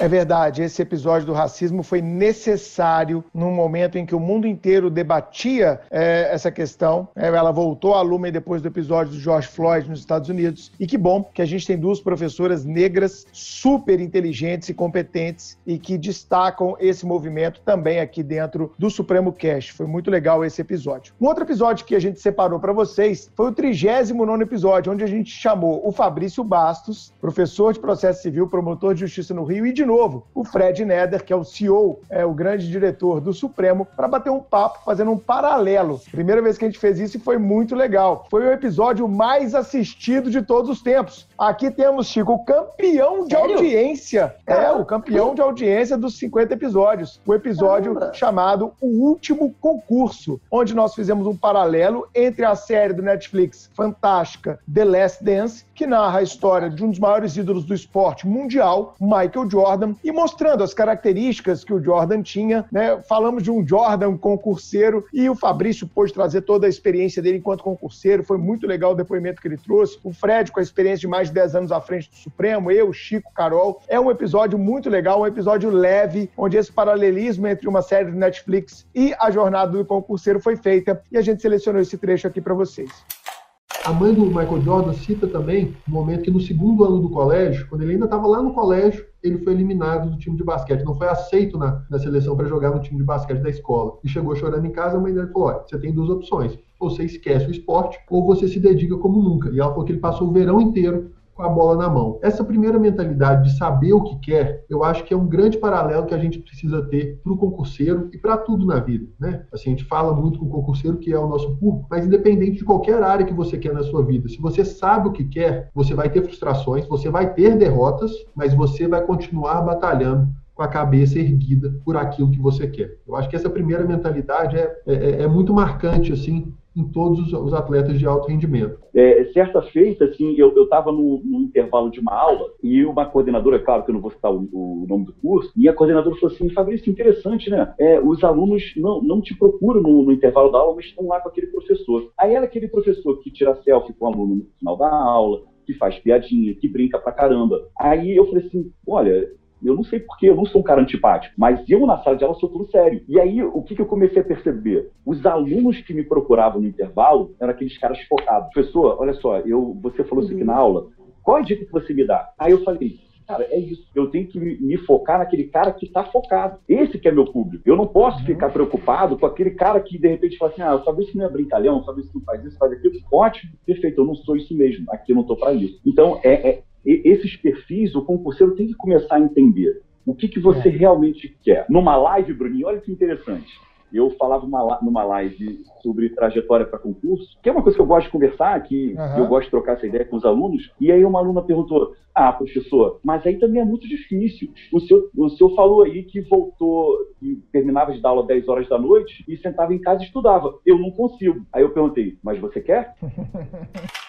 É verdade, esse episódio do racismo foi necessário num momento em que o mundo inteiro debatia é, essa questão. É, ela voltou à lume depois do episódio do George Floyd nos Estados Unidos. E que bom que a gente tem duas professoras negras super inteligentes e competentes e que destacam esse movimento também aqui dentro do Supremo Cast. Foi muito legal esse episódio. Um outro episódio que a gente separou para vocês foi o 39 episódio, onde a gente chamou o Fabrício Bastos, professor de processo civil, promotor de justiça no Rio e de de novo o Fred Neder, que é o CEO, é o grande diretor do Supremo, para bater um papo, fazendo um paralelo. Primeira vez que a gente fez isso e foi muito legal. Foi o episódio mais assistido de todos os tempos. Aqui temos, Chico, o campeão de Sério? audiência. Caramba. É, o campeão de audiência dos 50 episódios. O episódio Caramba. chamado O Último Concurso, onde nós fizemos um paralelo entre a série do Netflix fantástica The Last Dance, que narra a história de um dos maiores ídolos do esporte mundial, Michael Jordan, e mostrando as características que o Jordan tinha. Né? Falamos de um Jordan concurseiro e o Fabrício pôde trazer toda a experiência dele enquanto concurseiro. Foi muito legal o depoimento que ele trouxe. O Fred, com a experiência de mais de 10 anos à frente do Supremo, eu, Chico, Carol. É um episódio muito legal, um episódio leve, onde esse paralelismo entre uma série do Netflix e a jornada do concurseiro foi feita e a gente selecionou esse trecho aqui para vocês. A mãe do Michael Jordan cita também o momento que no segundo ano do colégio, quando ele ainda estava lá no colégio, ele foi eliminado do time de basquete, não foi aceito na, na seleção para jogar no time de basquete da escola. E chegou chorando em casa, a mãe dele falou: Olha, você tem duas opções. Ou você esquece o esporte, ou você se dedica como nunca. E ela falou que ele passou o verão inteiro com a bola na mão. Essa primeira mentalidade de saber o que quer, eu acho que é um grande paralelo que a gente precisa ter para o concurseiro e para tudo na vida, né? Assim, a gente fala muito com o concurseiro que é o nosso público, mas independente de qualquer área que você quer na sua vida, se você sabe o que quer, você vai ter frustrações, você vai ter derrotas, mas você vai continuar batalhando com a cabeça erguida por aquilo que você quer. Eu acho que essa primeira mentalidade é, é, é muito marcante, assim, em todos os, atletas de alto rendimento. É, certa feita, assim, eu estava no, no, intervalo de uma aula e uma coordenadora, claro que eu não vou citar o, o nome do curso, e a coordenadora falou assim, Fabrício, interessante, né? É, os alunos não, não te procuram no, no, intervalo da aula, mas estão lá com aquele professor. Aí era aquele professor que tira selfie com o aluno no final da aula, que faz piadinha, que brinca pra caramba. Aí eu falei assim, olha, eu não sei porquê, eu não sou um cara antipático, mas eu na sala de aula sou tudo sério. E aí, o que, que eu comecei a perceber? Os alunos que me procuravam no intervalo eram aqueles caras focados. Professor, olha só, eu, você falou isso aqui na aula, qual é a dica que você me dá? Aí eu falei, cara, é isso. Eu tenho que me focar naquele cara que está focado. Esse que é meu público. Eu não posso uhum. ficar preocupado com aquele cara que de repente fala assim, ah, talvez isso não é brincalhão, talvez isso não faz isso, faz aquilo. Ótimo, perfeito, eu não sou isso mesmo. Aqui eu não estou para isso. Então, é, é, esses perfis, o concurseiro tem que começar a entender o que, que você é. realmente quer. Numa live, Bruninho, olha que interessante. Eu falava uma, numa live sobre trajetória para concurso, que é uma coisa que eu gosto de conversar, que uhum. eu gosto de trocar essa ideia com os alunos. E aí uma aluna perguntou: Ah, professor, mas aí também é muito difícil. O senhor, o senhor falou aí que voltou, que terminava de dar aula 10 horas da noite e sentava em casa e estudava. Eu não consigo. Aí eu perguntei: Mas você quer?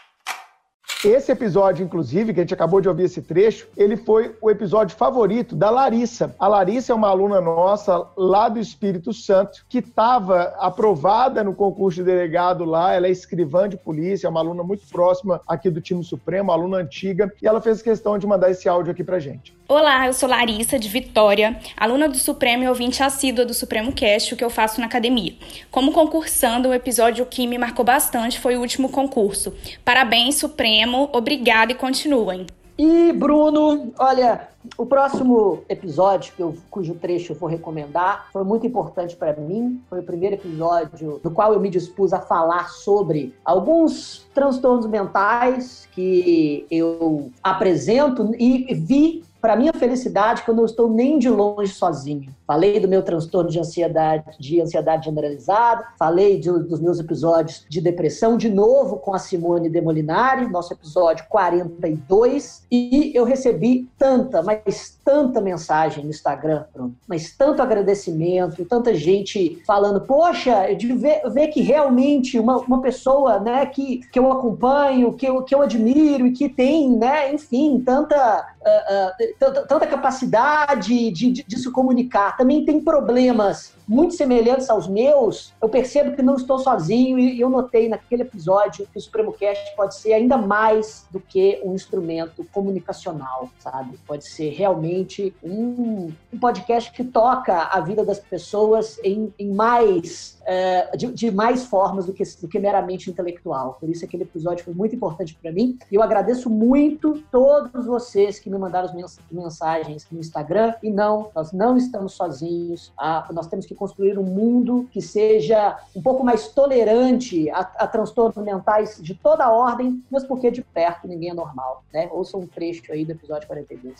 Esse episódio, inclusive, que a gente acabou de ouvir esse trecho, ele foi o episódio favorito da Larissa. A Larissa é uma aluna nossa lá do Espírito Santo, que estava aprovada no concurso de delegado lá. Ela é escrivã de polícia, é uma aluna muito próxima aqui do time Supremo, aluna antiga, e ela fez questão de mandar esse áudio aqui pra gente. Olá, eu sou Larissa, de Vitória, aluna do Supremo e ouvinte assídua do Supremo Cast, o que eu faço na academia. Como concursando, o episódio que me marcou bastante foi o último concurso. Parabéns, Supremo, obrigado e continuem. E Bruno, olha, o próximo episódio, que eu, cujo trecho eu vou recomendar, foi muito importante para mim. Foi o primeiro episódio no qual eu me dispus a falar sobre alguns transtornos mentais que eu apresento e vi para minha felicidade, que eu não estou nem de longe sozinho. Falei do meu transtorno de ansiedade, de ansiedade generalizada, falei de, dos meus episódios de depressão, de novo com a Simone Demolinari, nosso episódio 42, e eu recebi tanta, mas tanta mensagem no Instagram, Bruno, mas tanto agradecimento, tanta gente falando, poxa, de ver, ver que realmente uma, uma pessoa, né, que, que eu acompanho, que eu, que eu admiro e que tem, né, enfim, tanta uh, uh, tanta capacidade de, de, de, se comunicar, também tem problemas muito semelhantes aos meus, eu percebo que não estou sozinho e eu notei naquele episódio que o Supremo Cast pode ser ainda mais do que um instrumento comunicacional, sabe? Pode ser realmente um, um podcast que toca a vida das pessoas em, em mais é, de, de, mais formas do que, do que meramente intelectual. Por isso aquele episódio foi muito importante para mim. E eu agradeço muito todos vocês que me mandaram as mensagens no Instagram. E não, nós não estamos sozinhos. Ah, nós temos que construir um mundo que seja um pouco mais tolerante a, a transtornos mentais de toda ordem, mas porque de perto ninguém é normal. Né? Ouça um trecho aí do episódio 42.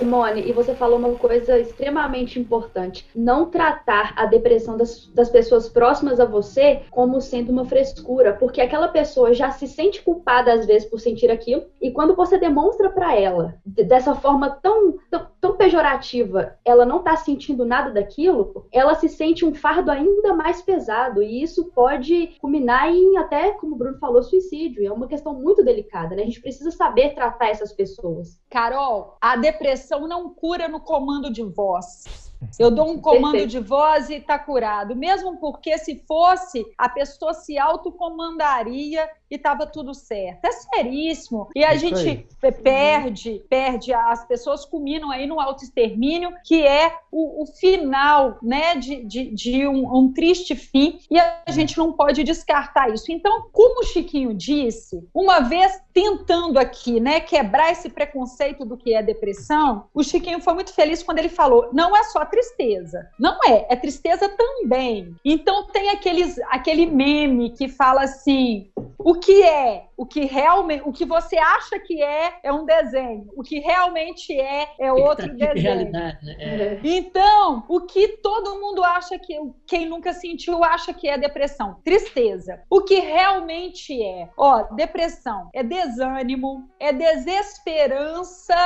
Simone, e você falou uma coisa extremamente importante: não tratar a depressão das, das pessoas próximas a você como sendo uma frescura, porque aquela pessoa já se sente culpada às vezes por sentir aquilo, e quando você demonstra para ela dessa forma tão, tão, tão, pejorativa, ela não tá sentindo nada daquilo, ela se sente um fardo ainda mais pesado, e isso pode culminar em até, como o Bruno falou, suicídio. E é uma questão muito delicada, né? A gente precisa saber tratar essas pessoas. Carol, a depressão depressão não cura no comando de voz. Eu dou um comando Perfeito. de voz e está curado. Mesmo porque, se fosse, a pessoa se autocomandaria e estava tudo certo. É seríssimo. E a Isso gente aí. perde, perde, as pessoas culminam aí no autoextermínio, que é o, o final né, de, de, de um, um, triste fim, e a gente não pode descartar isso. Então, como o Chiquinho disse, uma vez tentando aqui né, quebrar esse preconceito do que é depressão, o Chiquinho foi muito feliz quando ele falou: não é só tristeza. Não é, é tristeza também. Então tem aqueles, aquele meme que fala assim: o que é, o que realmente, o que você acha que é, é um desenho. O que realmente é, é outro desenho. Realidade, né? é. Então, o que todo mundo acha que, quem nunca sentiu, acha que é depressão? Tristeza. O que realmente é? Ó, depressão é desânimo, é desesperança.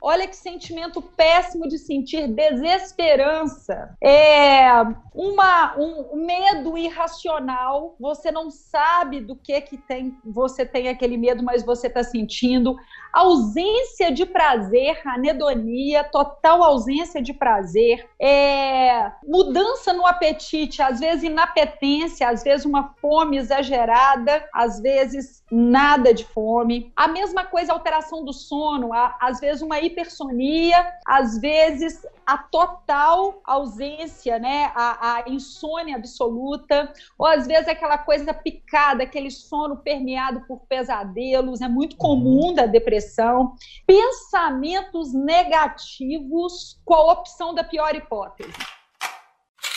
Olha que sentimento péssimo de sentir desesperança. É uma, um medo irracional. Você não sabe do que que tem, você tem aquele medo, mas você está sentindo. Ausência de prazer, anedonia, total ausência de prazer. É, mudança no apetite, às vezes inapetência, às vezes uma fome exagerada, às vezes nada de fome. A mesma coisa, alteração do sono, às vezes uma hipersonia, às vezes a total ausência, né? A, a, insônia absoluta, ou às vezes aquela coisa picada, aquele sono permeado por pesadelos, é muito comum da depressão. Pensamentos negativos com a opção da pior hipótese.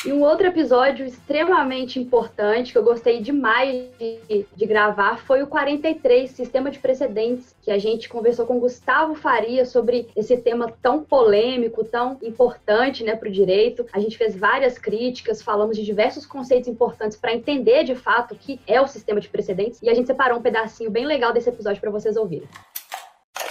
E um outro episódio extremamente importante que eu gostei demais de, de, gravar foi o 43, Sistema de Precedentes, que a gente conversou com Gustavo Faria sobre esse tema tão polêmico, tão importante né, para o direito. A gente fez várias críticas, falamos de diversos conceitos importantes para entender de fato o que é o sistema de precedentes e a gente separou um pedacinho bem legal desse episódio para vocês ouvirem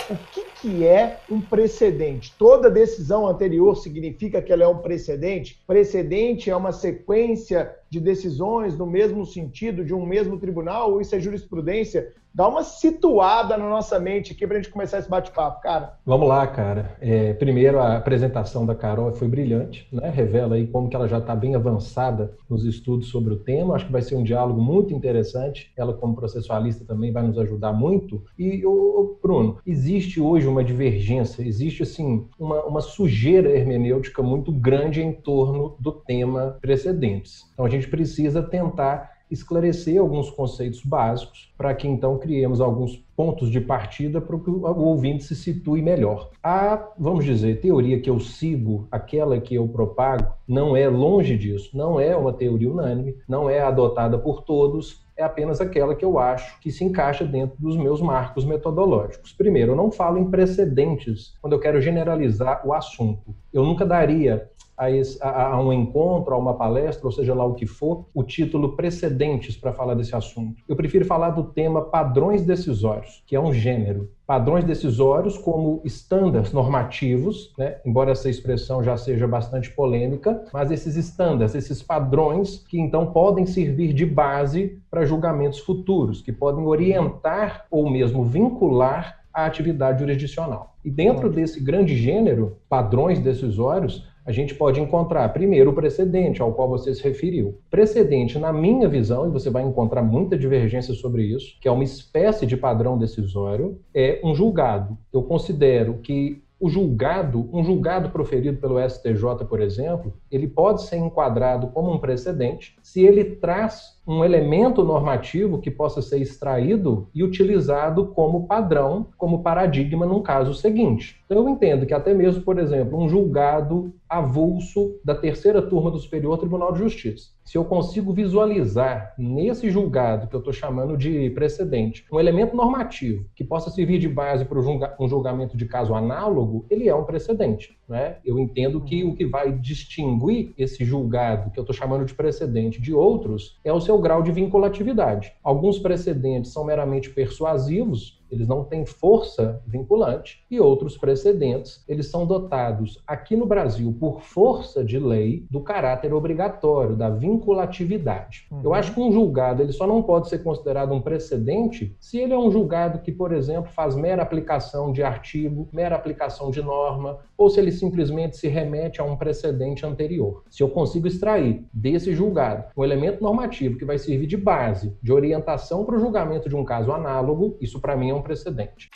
o que, que é um precedente? Toda decisão anterior significa que ela é um precedente? Precedente é uma sequência de decisões no mesmo sentido de um mesmo tribunal ou isso é jurisprudência? Dá uma situada na nossa mente aqui para a gente começar esse bate-papo, cara. Vamos lá, cara. É, primeiro, a apresentação da Carol foi brilhante, né? Revela aí como que ela já está bem avançada nos estudos sobre o tema. Acho que vai ser um diálogo muito interessante. Ela, como processualista, também vai nos ajudar muito. E, ô, Bruno, existe hoje uma divergência, existe, assim, uma, uma sujeira hermenêutica muito grande em torno do tema precedentes. Então, a gente precisa tentar esclarecer alguns conceitos básicos para que então criemos alguns pontos de partida para que o ouvinte se situe melhor. A, vamos dizer, teoria que eu sigo, aquela que eu propago, não é longe disso, não é uma teoria unânime, não é adotada por todos, é apenas aquela que eu acho que se encaixa dentro dos meus marcos metodológicos. Primeiro, eu não falo em precedentes quando eu quero generalizar o assunto. Eu nunca daria a, esse, a, a, um encontro, a uma palestra, ou seja lá o que for, o título precedentes para falar desse assunto. Eu prefiro falar do tema padrões decisórios, que é um gênero. Padrões decisórios como estándares normativos, né? embora essa expressão já seja bastante polêmica, mas esses estándares, esses padrões que então podem servir de base para julgamentos futuros, que podem orientar ou mesmo vincular a atividade jurisdicional. E dentro desse grande gênero, padrões decisórios, a gente pode encontrar, primeiro, o precedente ao qual você se referiu. Precedente, na minha visão, e você vai encontrar muita divergência sobre isso, que é uma espécie de padrão decisório, é um julgado. Eu considero que o julgado, um julgado proferido pelo STJ, por exemplo, ele pode ser enquadrado como um precedente se ele traz um elemento normativo que possa ser extraído e utilizado como padrão, como paradigma num caso seguinte. Então eu entendo que até mesmo, por exemplo, um julgado avulso da terceira turma do Superior Tribunal de Justiça. Se eu consigo visualizar nesse julgado que eu estou chamando de precedente um elemento normativo que possa servir de base para um julgamento de caso análogo, ele é um precedente. Né? Eu entendo que o que vai distinguir esse julgado que eu estou chamando de precedente de outros é o seu grau de vinculatividade. Alguns precedentes são meramente persuasivos, eles não têm força vinculante, e outros precedentes, eles são dotados aqui no Brasil por força de lei do caráter obrigatório, da vinculatividade. Uhum. Eu acho que um julgado, ele só não pode ser considerado um precedente se ele é um julgado que, por exemplo, faz mera aplicação de artigo, mera aplicação de norma, ou se ele simplesmente se remete a um precedente anterior. Se eu consigo extrair desse julgado um elemento normativo que vai servir de base, de orientação para o julgamento de um caso análogo, isso para mim é um precedente.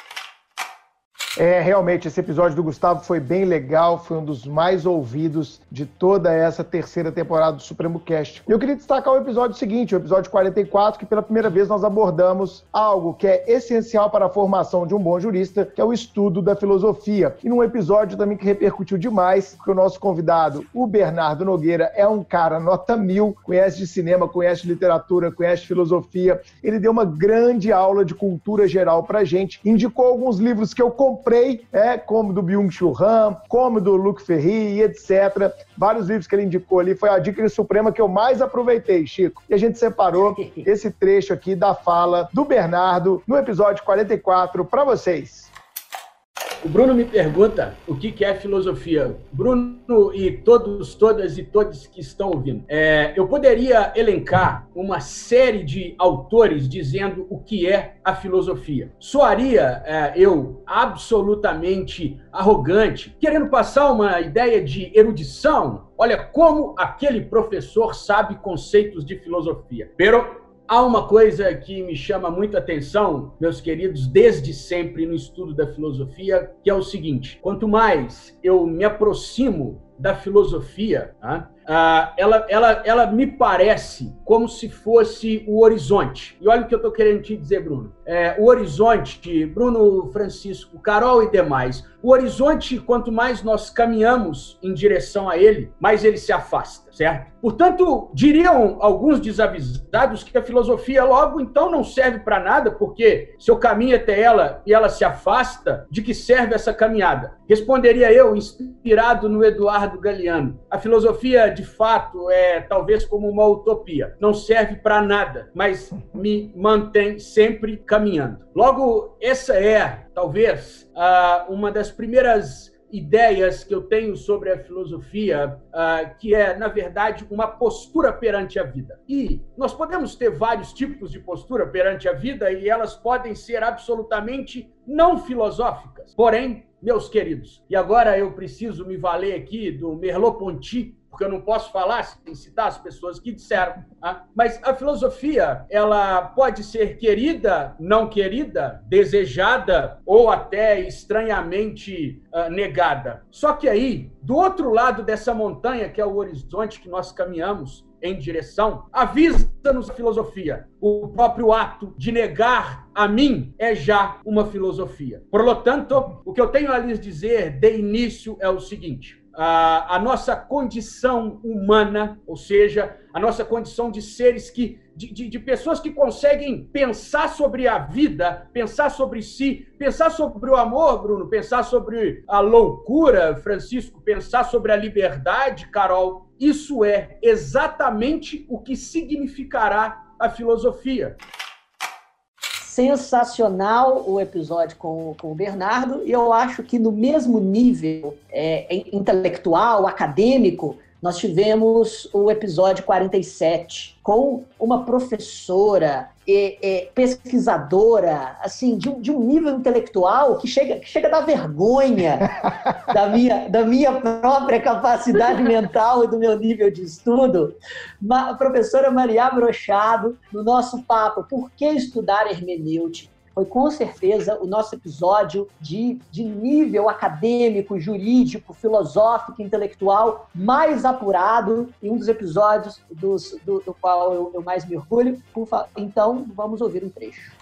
É, realmente, esse episódio do Gustavo foi bem legal, foi um dos mais ouvidos de toda essa terceira temporada do Supremo Cast. E eu queria destacar o episódio seguinte, o episódio 44, que pela primeira vez nós abordamos algo que é essencial para a formação de um bom jurista, que é o estudo da filosofia. E num episódio também que repercutiu demais, porque o nosso convidado, o Bernardo Nogueira, é um cara nota mil, conhece de cinema, conhece literatura, conhece filosofia. Ele deu uma grande aula de cultura geral pra gente, indicou alguns livros que eu comprei comprei, é, como do Byung-Chul Han, como do Luc Ferry e etc. Vários livros que ele indicou ali, foi a dica suprema que eu mais aproveitei, Chico. E a gente separou esse trecho aqui da fala do Bernardo no episódio 44 para vocês. O Bruno me pergunta o que é filosofia. Bruno e todos, todas e todos que estão ouvindo. É, eu poderia elencar uma série de autores dizendo o que é a filosofia. Soaria é, eu absolutamente arrogante, querendo passar uma ideia de erudição. Olha como aquele professor sabe conceitos de filosofia. Pero Há uma coisa que me chama muita atenção, meus queridos, desde sempre no estudo da filosofia, que é o seguinte: quanto mais eu me aproximo da filosofia, tá? Ah, ela, ela, ela me parece como se fosse o horizonte. E olha o que eu estou querendo te dizer, Bruno. É, o horizonte, Bruno, Francisco, Carol e demais, o horizonte, quanto mais nós caminhamos em direção a ele, mais ele se afasta, certo? Portanto, diriam alguns desavisados que a filosofia logo então não serve para nada, porque se eu caminho até ela e ela se afasta, de que serve essa caminhada? Responderia eu, inspirado no Eduardo Galeano. A filosofia, de fato, é talvez como uma utopia. Não serve para nada, mas me mantém sempre caminhando. Logo, essa é, talvez, uma das primeiras ideias que eu tenho sobre a filosofia, que é, na verdade, uma postura perante a vida. E nós podemos ter vários tipos de postura perante a vida e elas podem ser absolutamente não filosóficas. Porém, meus queridos, e agora eu preciso me valer aqui do Merleau-Ponty, porque eu não posso falar sem citar as pessoas que disseram. Tá? Mas a filosofia, ela pode ser querida, não querida, desejada ou até estranhamente uh, negada. Só que aí, do outro lado dessa montanha, que é o horizonte que nós caminhamos, em direção, avisa-nos a filosofia. O próprio ato de negar a mim é já uma filosofia. Por lo tanto, o que eu tenho a lhes dizer de início é o seguinte: a, nossa condição humana, ou seja, a nossa condição de seres que de, de, de, pessoas que conseguem pensar sobre a vida, pensar sobre si, pensar sobre o amor, Bruno, pensar sobre a loucura, Francisco, pensar sobre a liberdade, Carol. Isso é exatamente o que significará a filosofia sensacional o episódio com, com o Bernardo, e eu acho que no mesmo nível é, intelectual, acadêmico, nós tivemos o episódio 47 com uma professora e, e, pesquisadora, assim, de um, de um nível intelectual que chega, que chega a dar vergonha da minha, da minha própria capacidade mental e do meu nível de estudo. A professora Maria Brochado, no nosso papo Por que estudar hermenêutica? Foi com certeza o nosso episódio de, de nível acadêmico, jurídico, filosófico, intelectual mais apurado e um dos episódios dos, do, do qual eu, eu mais me orgulho. Então, vamos ouvir um trecho.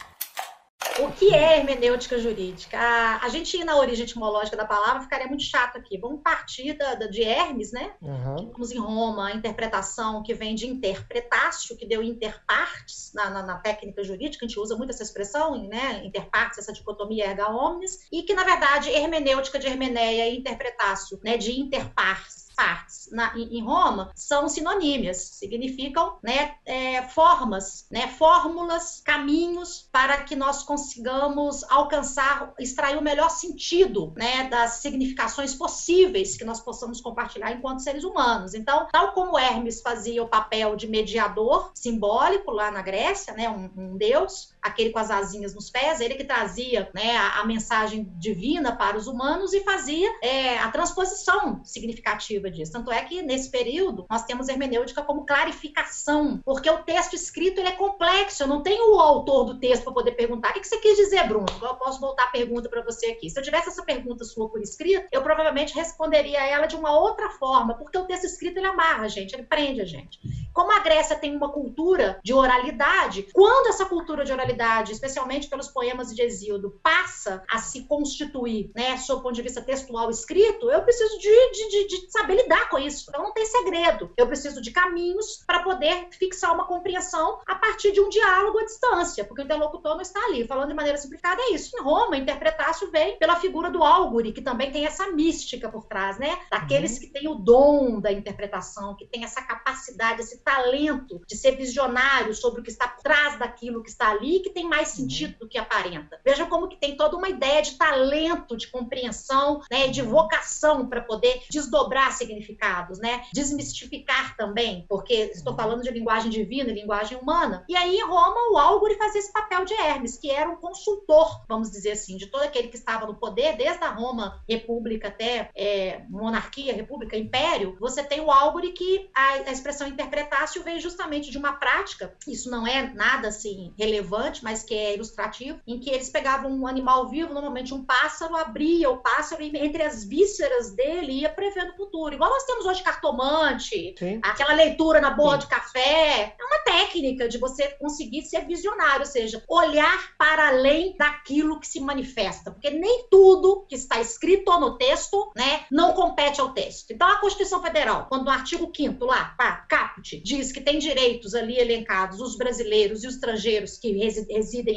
O que é hermenêutica jurídica? A, a gente ir na origem etimológica da palavra ficaria muito chato aqui. Vamos partir da, da de Hermes, né? Uhum. Vamos em Roma, a interpretação que vem de interpretácio, que deu interpartes na, na, na, técnica jurídica, a gente usa muito essa expressão, né? Interpartes, essa dicotomia erga omnes, e que, na verdade, hermenêutica de hermeneia e interpretácio, né? De interpartes partes na, em Roma são sinonímias, significam né, é, formas, né, fórmulas, caminhos para que nós consigamos alcançar, extrair o melhor sentido né, das significações possíveis que nós possamos compartilhar enquanto seres humanos. Então, tal como Hermes fazia o papel de mediador simbólico lá na Grécia, né, um, um deus, aquele com as asinhas nos pés, ele que trazia né, a, a mensagem divina para os humanos e fazia é, a transposição significativa disso. Tanto é que nesse período nós temos hermenêutica como clarificação, porque o texto escrito ele é complexo. Eu não tenho o autor do texto para poder perguntar o que você quis dizer, Bruno. Eu posso voltar a pergunta para você aqui. Se eu tivesse essa pergunta sua por escrito, eu provavelmente responderia ela de uma outra forma, porque o texto escrito ele amarra a gente, ele prende a gente. Como a Grécia tem uma cultura de oralidade, quando essa cultura de oralidade, especialmente pelos poemas de Exíodo, passa a se constituir, né, sob o ponto de vista textual escrito, eu preciso de, de, de, de saber lidar com isso. Então não tem segredo. Eu preciso de caminhos para poder fixar uma compreensão a partir de um diálogo à distância, porque o interlocutor não está ali. Falando de maneira simplificada, é isso. Em Roma, interpretácio vem pela figura do álgore, que também tem essa mística por trás, né? Daqueles uhum. que têm o dom da interpretação, que tem essa capacidade, esse talento de ser visionário sobre o que está por trás daquilo que está ali, que tem mais uhum. sentido uhum. do que aparenta. Veja como que tem toda uma ideia de talento, de compreensão, né, de vocação para poder desdobrar significados, né? Desmistificar também, porque estou uhum. falando de linguagem divina e linguagem humana. E aí em Roma o Álgore fazia esse papel de Hermes, que era um consultor, vamos dizer assim, de todo aquele que estava no poder, desde a Roma República até é, monarquia, república, império, você tem o Álgore que a, a expressão interpretácio vem justamente de uma prática, isso não é nada assim relevante, mas que é ilustrativo, em que eles pegavam um animal vivo, normalmente um pássaro, abria o pássaro e entre as vísceras dele ia prevendo o futuro. Igual nós temos hoje cartomante, Sim. aquela leitura na borra Sim. de café. É uma técnica de você conseguir ser visionário, ou seja, olhar para além daquilo que se manifesta, porque nem tudo que está escrito no texto, né, não compete ao texto. Então, a Constituição Federal, quando no artigo 5 lá, pá, caput, diz que tem direitos ali elencados os brasileiros e os estrangeiros que residem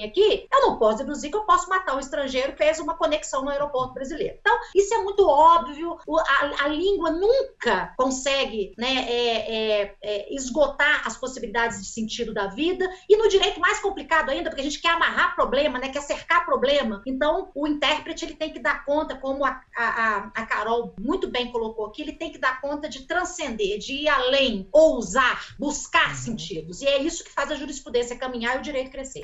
aqui, eu não posso deduzir que eu posso matar um estrangeiro que fez uma conexão no aeroporto brasileiro. Então, isso é muito óbvio, a, a língua nunca consegue né, é, é, é, esgotar as possibilidades de sentido da vida, e no direito mais complicado ainda, porque a gente quer amarrar problema, né, quer cercar problema, então o intérprete ele tem que dar conta, como a, a, a Carol muito bem colocou aqui, ele tem que dar conta de transcender, de ir além, ousar, buscar uhum. sentidos, e é isso que faz a jurisprudência caminhar e o direito crescer.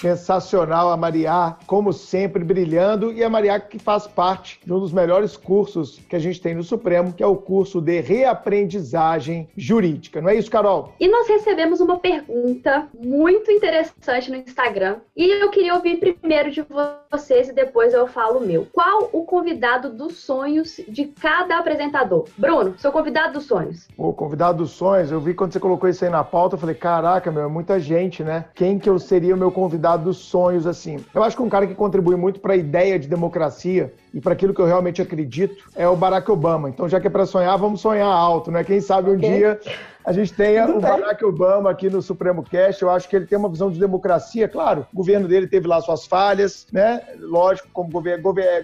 Sensacional a Maria, como sempre, brilhando. E a Maria que faz parte de um dos melhores cursos que a gente tem no Supremo, que é o curso de reaprendizagem jurídica. Não é isso, Carol? E nós recebemos uma pergunta muito interessante no Instagram. E eu queria ouvir primeiro de vocês e depois eu falo o meu. Qual o convidado dos sonhos de cada apresentador? Bruno, seu convidado dos sonhos. O convidado dos sonhos, eu vi quando você colocou isso aí na pauta, eu falei, caraca, meu, é muita gente, né? Quem que eu seria o meu convidado? Dos sonhos assim. Eu acho que um cara que contribui muito para a ideia de democracia e para aquilo que eu realmente acredito é o Barack Obama. Então, já que é para sonhar, vamos sonhar alto, né? Quem sabe um dia a gente tenha o Barack Obama aqui no Supremo Cast. Eu acho que ele tem uma visão de democracia. Claro, o governo dele teve lá suas falhas, né? Lógico, como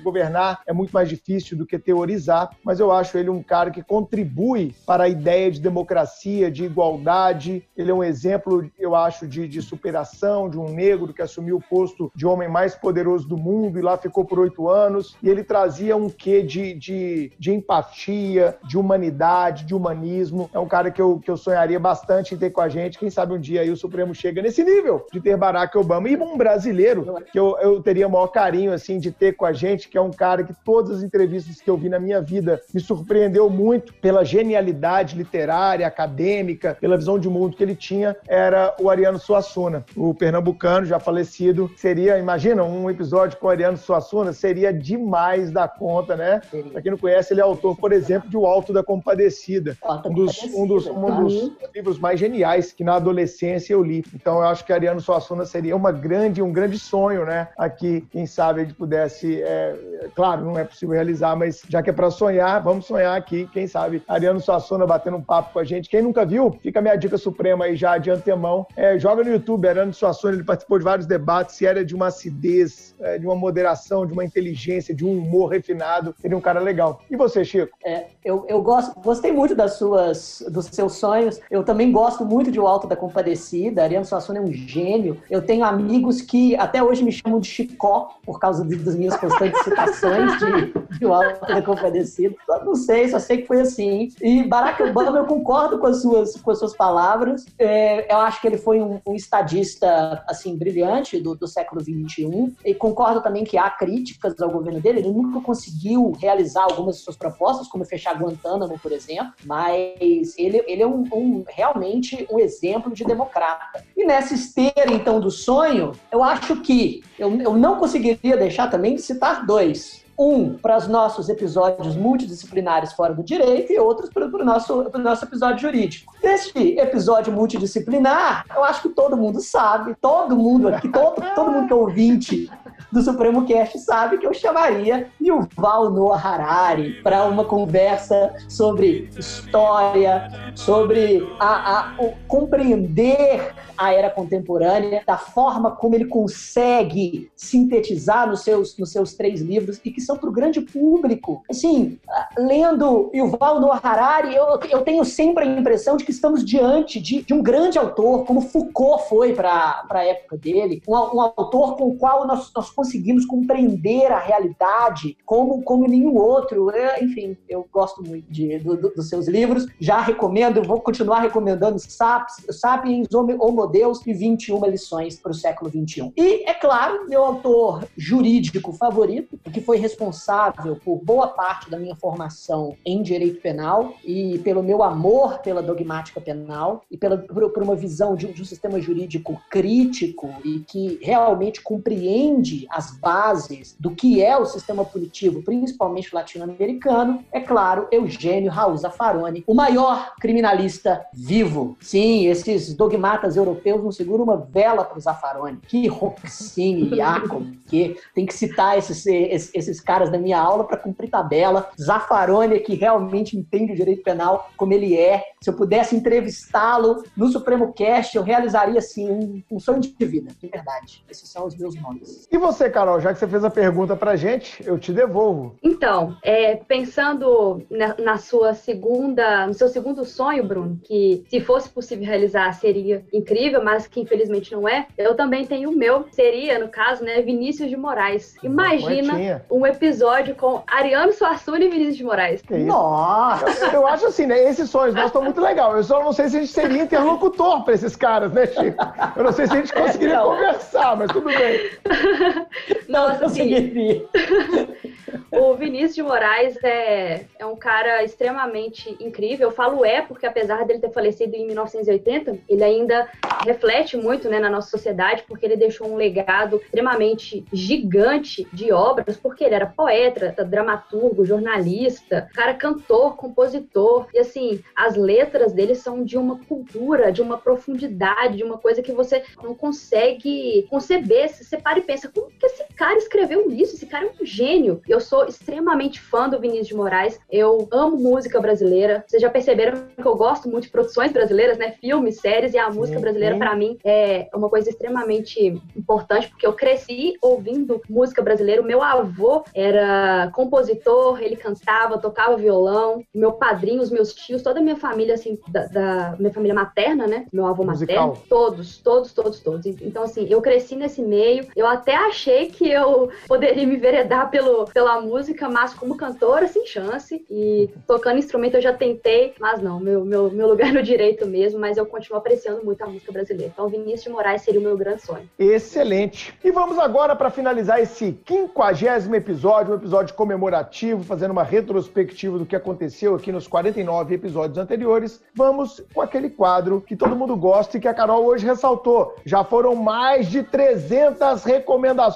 governar é muito mais difícil do que teorizar, mas eu acho ele um cara que contribui para a ideia de democracia, de igualdade. Ele é um exemplo, eu acho, de, de superação de um negro que assumiu o posto de homem mais poderoso do mundo e lá ficou por oito anos. E ele trazia um quê de, de, de empatia, de humanidade, de humanismo. É um cara que eu, que eu sonharia bastante em ter com a gente. Quem sabe um dia aí o Supremo chega nesse nível de ter Barack Obama. E um brasileiro que eu, eu teria o maior carinho, assim, de ter com a gente, que é um cara que todas as entrevistas que eu vi na minha vida me surpreendeu muito pela genialidade literária, acadêmica, pela visão de mundo que ele tinha, era o Ariano Suassuna, o pernambucano já falecido. Seria, imagina, um episódio com o Ariano Suassuna, seria demais da conta, né? Pra quem não conhece, ele é autor, por exemplo, de O Alto da Compadecida. Um dos, um dos, dos livros mais geniais que na adolescência eu li. Então eu acho que Ariano Suassuna seria uma grande, um grande sonho, né? Aqui, quem sabe a gente pudesse, é, claro, não é possível realizar, mas já que é para sonhar, vamos sonhar aqui. Quem sabe Ariano Suassuna batendo um papo com a gente. Quem nunca viu, fica a minha dica suprema aí já de antemão. É, joga no YouTube, Ariano Suassuna, ele participou de vários debates, se era de uma acidez, é, de uma moderação, de uma inteligência, de um humor refinado. Seria um cara legal. E você, Chico? É, eu, eu gosto, gostei muito das suas, dos seus sonhos. Eu também gosto muito de O Alto da Compadecida. Ariano Suassuna é um gênio. Eu tenho amigos que até hoje me chamam de Chicó por causa das minhas constantes citações de, de O Alto da Compadecida. Não sei, só sei que foi assim. E Barack Obama, eu concordo com as suas, com as suas palavras. É, eu acho que ele foi um, um estadista, assim, brilhante do, do século XXI. E concordo também que há críticas ao governo dele. Ele nunca conseguiu realizar algumas de suas propostas, como fechar Guantánamo, por exemplo. Mas ele, ele é um, um realmente um exemplo de democrata. E nessa esteira, então, do sonho, eu acho que eu, eu não conseguiria deixar também de citar dois. Um para os nossos episódios multidisciplinares fora do direito e outros para o nosso, nosso episódio jurídico. Neste episódio multidisciplinar, eu acho que todo mundo sabe, todo mundo aqui, todo, todo mundo que é ouvinte do Supremo Cast sabe que eu chamaria Yuval Noah Harari para uma conversa sobre história, sobre a, a, compreender a era contemporânea, da forma como ele consegue sintetizar nos seus, nos seus três livros e que são para o grande público. Assim, lendo Yuval Noah Harari, eu, eu tenho sempre a impressão de que estamos diante de, de um grande autor, como Foucault foi para a época dele, um, um, autor com o qual nós, nós conseguimos compreender a realidade como, como nenhum outro. É, enfim, eu gosto muito de, do, do, dos seus livros, já recomendo, vou continuar recomendando Sapiens, Sapiens Homo Deus e 21 lições para o século 21. E, é claro, meu autor jurídico favorito, que foi responsável por boa parte da minha formação em direito penal e pelo meu amor pela dogmática penal e pela, por, por uma visão de, de um sistema jurídico crítico e que realmente compreende as bases do que é o sistema punitivo, principalmente latino-americano, é claro, Eugênio Raul Zaffaroni, o maior criminalista vivo. Sim, esses dogmatas europeus não seguram uma vela para o Zaffaroni. Que Roxine, Jacob, que tem que citar esses, esses, esses caras da minha aula para cumprir tabela. Zaffaroni, que realmente entende o direito penal como ele é. Se eu pudesse entrevistá-lo no Supremo Cast, eu realizaria, assim, um, um sonho de vida, de verdade. Esses são os meus nomes. E você, Carol, já que você fez a pergunta para gente, eu te devolvo. Então, é, pensando na, na sua segunda, no seu segundo sonho, Bruno, que se fosse possível realizar seria incrível, mas que infelizmente não é, eu também tenho o meu, seria, no caso, né, Vinícius de Moraes. Imagina um episódio com Ariano Suassuna e Vinícius de Moraes. Nossa! Eu, eu, acho assim, né, esses sonhos nossos estão muito legais. Eu só não sei se a gente seria interlocutor para esses caras, né, Chico? Eu não sei se a gente conseguiria não. conversar, mas tudo bem. Nossa, sim. o Vinícius de Moraes é, é um cara extremamente incrível. Eu falo é porque, apesar dele ter falecido em 1980, ele ainda reflete muito né, na nossa sociedade, porque ele deixou um legado extremamente gigante de obras, porque ele era poeta, dramaturgo, jornalista, cara cantor, compositor, e assim, as letras dele são de uma cultura, de uma profundidade, de uma coisa que você não consegue conceber. Você para e pensa, como que esse cara escreveu isso? Esse cara é um gênio. Eu sou extremamente fã do Vinícius de Moraes, eu amo música brasileira. Vocês já perceberam que eu gosto muito de produções brasileiras, né? Filmes, séries, e a música brasileira, para mim, é uma coisa extremamente importante, porque eu cresci ouvindo música brasileira. O meu avô era compositor, ele cantava, tocava violão. Meu padrinho, os meus tios, toda a minha família, assim, da, da minha família materna, né? Meu avô Musical. materno, todos, todos, todos, todos. Então, assim, eu cresci nesse meio. Eu até achei que eu poderia me veredar pelo, pela música, mas como cantora, sem chance. E tocando instrumento eu já tentei, mas não, meu, meu, meu lugar no direito mesmo, mas eu continuo apreciando muito a música brasileira. Então, Vinícius de Moraes seria o meu grande sonho. Excelente. E vamos agora para finalizar esse quinquagésimo episódio, um episódio comemorativo, fazendo uma retrospectiva do que aconteceu aqui nos 49 episódios anteriores. Vamos com aquele quadro que todo mundo gosta e que a Carol hoje ressaltou. Já foram mais de 300 recomendações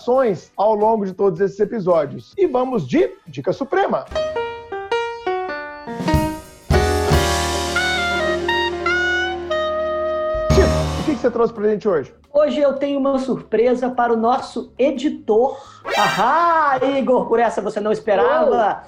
ao longo de todos esses episódios. E vamos de Dica Suprema. que você trouxe pra gente hoje? Hoje eu tenho uma surpresa para o nosso editor. Ahá, Igor, por essa você não esperava.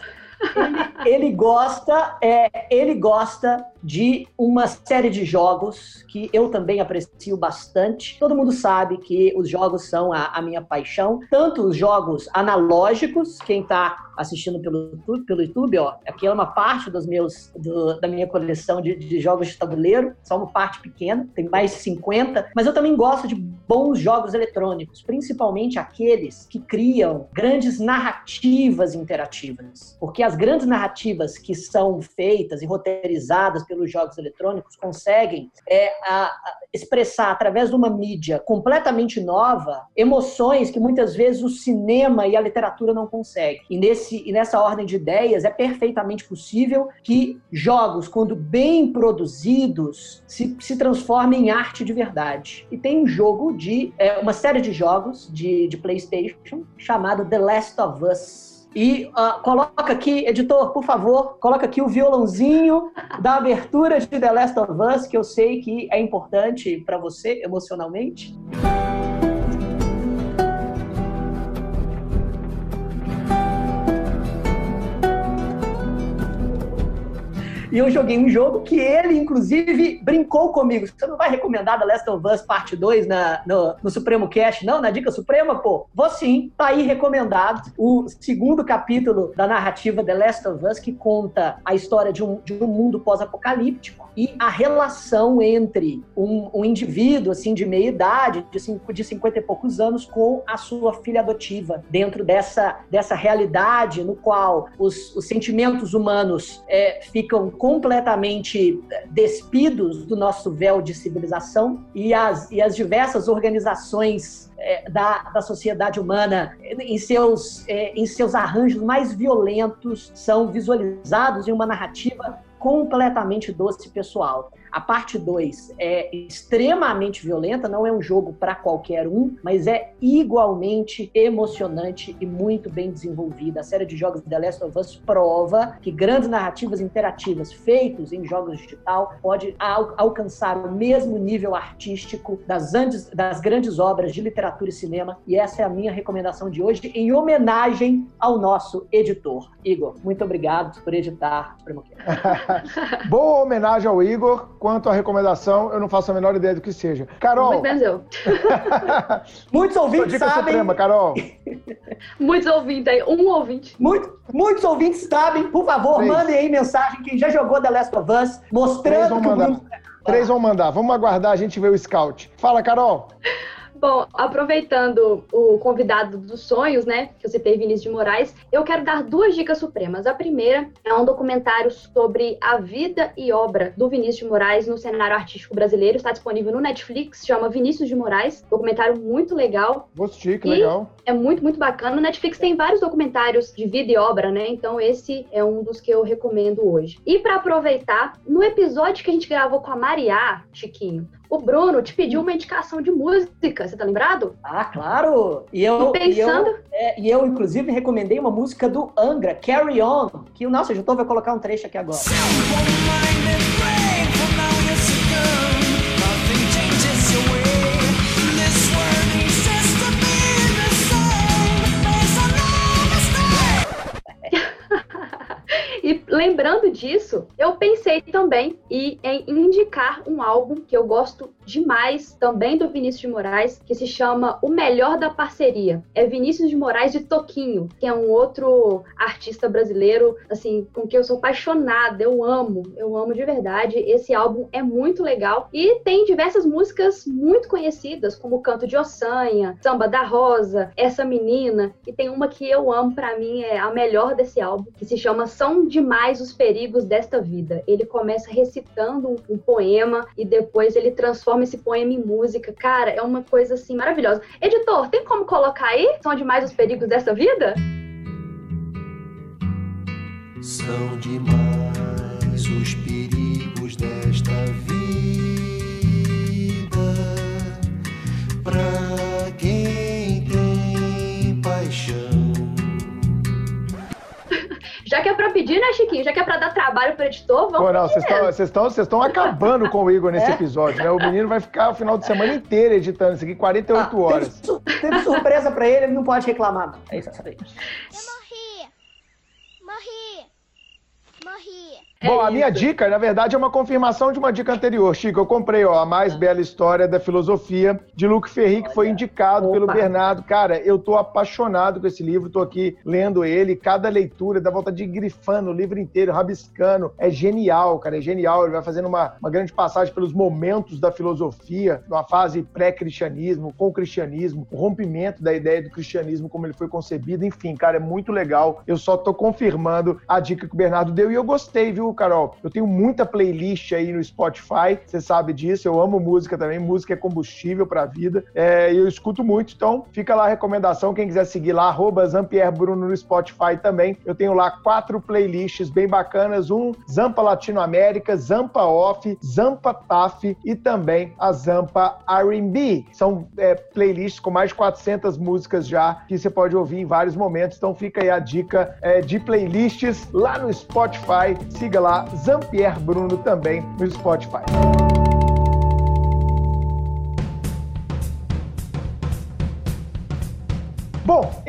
Ele, ele, gosta, é, ele gosta de uma série de jogos que eu também aprecio bastante. Todo mundo sabe que os jogos são a, a minha paixão, tanto os jogos analógicos, quem está assistindo pelo, pelo YouTube, ó, aqui é uma parte dos meus, do, da minha coleção de, de, jogos de tabuleiro, só uma parte pequena, tem mais de 50, mas eu também gosto de bons jogos eletrônicos, principalmente aqueles que criam grandes narrativas interativas, porque as grandes narrativas que são feitas e roteirizadas pelos jogos eletrônicos conseguem é, a, a expressar através de uma mídia completamente nova emoções que muitas vezes o cinema e a literatura não conseguem. E nesse e nessa ordem de ideias, é perfeitamente possível que jogos, quando bem produzidos, se, se transformem em arte de verdade. E tem um jogo de. É, uma série de jogos de, de PlayStation chamado The Last of Us. E uh, coloca aqui, editor, por favor, coloca aqui o violãozinho da abertura de The Last of Us, que eu sei que é importante para você emocionalmente. E eu joguei um jogo que ele, inclusive, brincou comigo. Você não vai recomendar The Last of Us Parte 2 na, no, no Supremo Cast, não? Na Dica Suprema, pô? Vou sim. Tá aí recomendado. O segundo capítulo da narrativa The Last of Us, que conta a história de um, de um mundo pós-apocalíptico e a relação entre um, um, indivíduo, assim, de meia idade, de, cinco, de 50 e poucos anos, com a sua filha adotiva, dentro dessa, dessa realidade no qual os, os sentimentos humanos é, ficam completamente despidos do nosso véu de civilização e as, e as diversas organizações é, da, da sociedade humana em seus, é, em seus arranjos mais violentos são visualizados em uma narrativa completamente doce pessoal. A parte 2 é extremamente violenta, não é um jogo para qualquer um, mas é igualmente emocionante e muito bem desenvolvida. A série de jogos The Last of Us prova que grandes narrativas interativas feitos em jogos digital pode al alcançar o mesmo nível artístico das, andes, das grandes obras de literatura e cinema. E essa é a minha recomendação de hoje, em homenagem ao nosso editor. Igor, muito obrigado por editar Boa homenagem ao Igor. Quanto à recomendação, eu não faço a menor ideia do que seja. Carol. muitos ouvintes dica sabem. Suprema, Carol. muitos ouvintes aí, um ouvinte. Muito, muitos ouvintes sabem. Por favor, Três. mandem aí mensagem quem já jogou The Last of Us, mostrando que o Bruno... Três vão mandar. Vamos aguardar, a gente vê o scout. Fala, Carol. Bom, aproveitando o convidado dos sonhos, né, que eu citei Vinícius de Moraes, eu quero dar duas dicas supremas. A primeira é um documentário sobre a vida e obra do Vinícius de Moraes no cenário artístico brasileiro. Está disponível no Netflix, chama Vinícius de Moraes. Documentário muito legal. Vou assistir, que legal. É muito, muito bacana. No Netflix tem vários documentários de vida e obra, né? Então esse é um dos que eu recomendo hoje. E para aproveitar, no episódio que a gente gravou com a Mariá, Chiquinho, o Bruno te pediu uma indicação de música, você tá lembrado? Ah, claro! E eu, pensando. E eu, é, e eu, inclusive, recomendei uma música do Angra, Carry On, que, nossa, eu já tô, vou colocar um trecho aqui agora. Lembrando disso, eu pensei também em indicar um álbum que eu gosto demais, também do Vinícius de Moraes, que se chama O Melhor da Parceria. É Vinícius de Moraes de Toquinho, que é um outro artista brasileiro, assim, com quem eu sou apaixonada, eu amo, eu amo de verdade. Esse álbum é muito legal e tem diversas músicas muito conhecidas, como Canto de Ossanha, Samba da Rosa, Essa Menina, e tem uma que eu amo, para mim é a melhor desse álbum, que se chama São Demais os Perigos desta Vida. Ele começa recitando um, um poema e depois ele transforma transforma esse poema em música. Cara, é uma coisa assim maravilhosa. Editor, tem como colocar aí? São demais os perigos dessa vida? São demais os perigos desta vida. Pra quem tem paixão. Já que é pra pedir, né, Chiquinho? Já que é pra dar trabalho pro editor, vamos Pô, não, vocês estão acabando com o Igor nesse é? episódio, né? O menino vai ficar o final de semana inteiro editando isso aqui, 48 ah, horas. Teve, teve surpresa pra ele, ele não pode reclamar. É isso aí. Eu morri! Morri! Bom, É a minha isso. dica, na verdade, é uma confirmação de uma dica anterior. Chico, eu comprei ó, a mais bela história da filosofia de Luc Ferry, que foi indicado pelo Bernardo. Cara, eu tô apaixonado com esse livro, tô aqui lendo ele. Cada leitura dá vontade de grifando o livro inteiro, rabiscando. É genial, cara, é genial. Ele vai fazendo uma, uma grande passagem pelos momentos da filosofia, uma fase pré-cristianismo, com o cristianismo, o rompimento da ideia do cristianismo como ele foi concebido. Enfim, cara, é muito legal. Eu só tô confirmando a dica que o Bernardo deu e eu gostei, viu, Carol? Eu tenho muita playlist aí no Spotify, você sabe disso. Eu amo música também. Música é combustível pra vida. É, eu escuto muito, então fica lá a recomendação. Quem quiser seguir lá, arroba Bruno no Spotify também. Eu tenho lá quatro playlists bem bacanas: um Zampa Latinoamérica, Zampa Off, Zampa TAF e também a Zampa R&B. São é, playlists com mais de 400 músicas já que você pode ouvir em vários momentos. Então fica aí a dica é, de playlists lá no Spotify. Siga lá Zampier Bruno também no Spotify.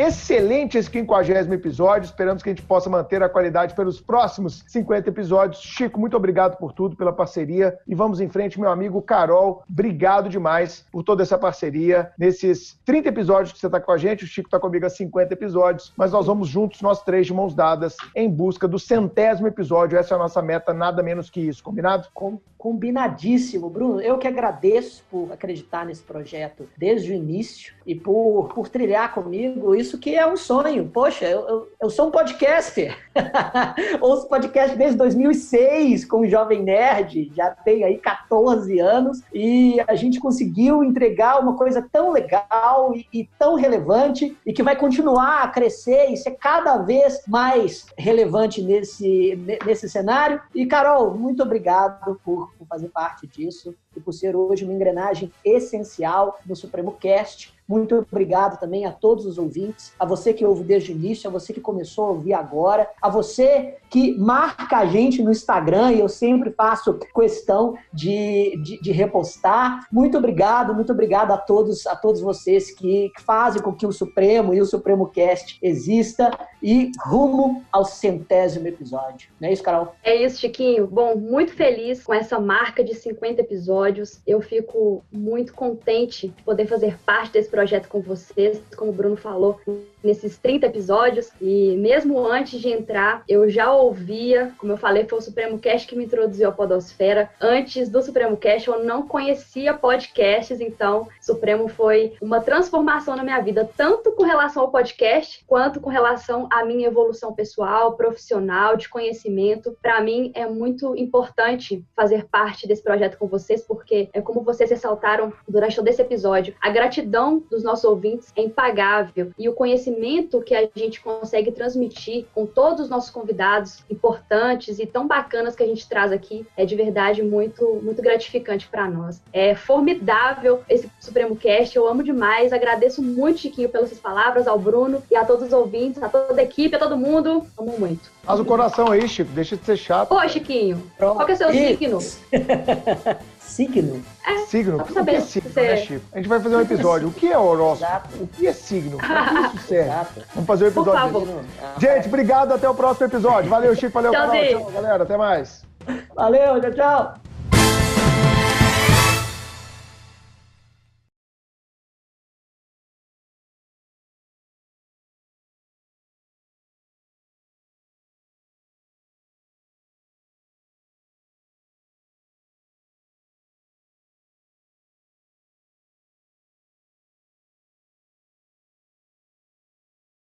Excelente esse 50 episódio. Esperamos que a gente possa manter a qualidade pelos próximos 50 episódios. Chico, muito obrigado por tudo, pela parceria. E vamos em frente, meu amigo Carol. Obrigado demais por toda essa parceria. Nesses 30 episódios que você está com a gente, o Chico está comigo há 50 episódios, mas nós vamos juntos, nós três, de mãos dadas, em busca do centésimo episódio. Essa é a nossa meta, nada menos que isso. Combinado? Com- combinadíssimo, Bruno. Eu que agradeço por acreditar nesse projeto desde o início e por, por trilhar comigo isso que é um sonho. Poxa, eu, eu, eu sou um podcaster. Ouço podcast desde 2006 com o Jovem Nerd, já tem aí 14 anos e a gente conseguiu entregar uma coisa tão legal e, e tão relevante e que vai continuar a crescer e ser cada vez mais relevante nesse, ne- nesse cenário. E, Carol, muito obrigado por, por fazer parte disso e por ser hoje uma engrenagem essencial no Supremo Cast. Muito obrigado também a todos os ouvintes, a você que ouve desde o início, a você que começou a ouvir agora, a você que marca a gente no Instagram, e eu sempre faço questão de, de, de repostar. Muito obrigado, muito obrigado a todos, a todos vocês que, que fazem com que o Supremo e o Supremo Cast exista e rumo ao centésimo episódio. Não é isso, Carol? É isso, Chiquinho. Bom, muito feliz com essa marca de 50 episódios. Eu fico muito contente de poder fazer parte desse projeto com vocês, como o Bruno falou, nesses 30 episódios. E mesmo antes de entrar, eu já ouvia, como eu falei, foi o Supremo Cast que me introduziu à Podosfera. Antes do Supremo Cast, eu não conhecia podcasts, então Supremo foi uma transformação na minha vida, tanto com relação ao podcast, quanto com relação à minha evolução pessoal, profissional, de conhecimento. Para mim é muito importante fazer parte desse projeto com vocês, porque é como vocês ressaltaram durante todo esse episódio, a gratidão dos nossos ouvintes é impagável e o conhecimento que a gente consegue transmitir com todos os nossos convidados importantes e tão bacanas que a gente traz aqui é de verdade muito muito gratificante para nós. É formidável esse Supremo Cast, eu amo demais, agradeço muito Chiquinho pelas suas palavras, ao Bruno e a todos os ouvintes, a toda a equipe, a todo mundo, amo muito. Faz o coração aí, Chico. Deixa de ser chato. Ô, Chiquinho, qual que é o seu Ih. signo? Signo? Signo? O que é signo, se você- né, Chico? A gente vai fazer um episódio. O que é horóscopo? O que é signo? Pra que isso serve? Vamos fazer um Por episódio. Gente, obrigado. Até o próximo episódio. Valeu, Chico. Valeu, Carol. Tchauzinho. Tchau, galera. Até mais. Valeu, tchau, tchau.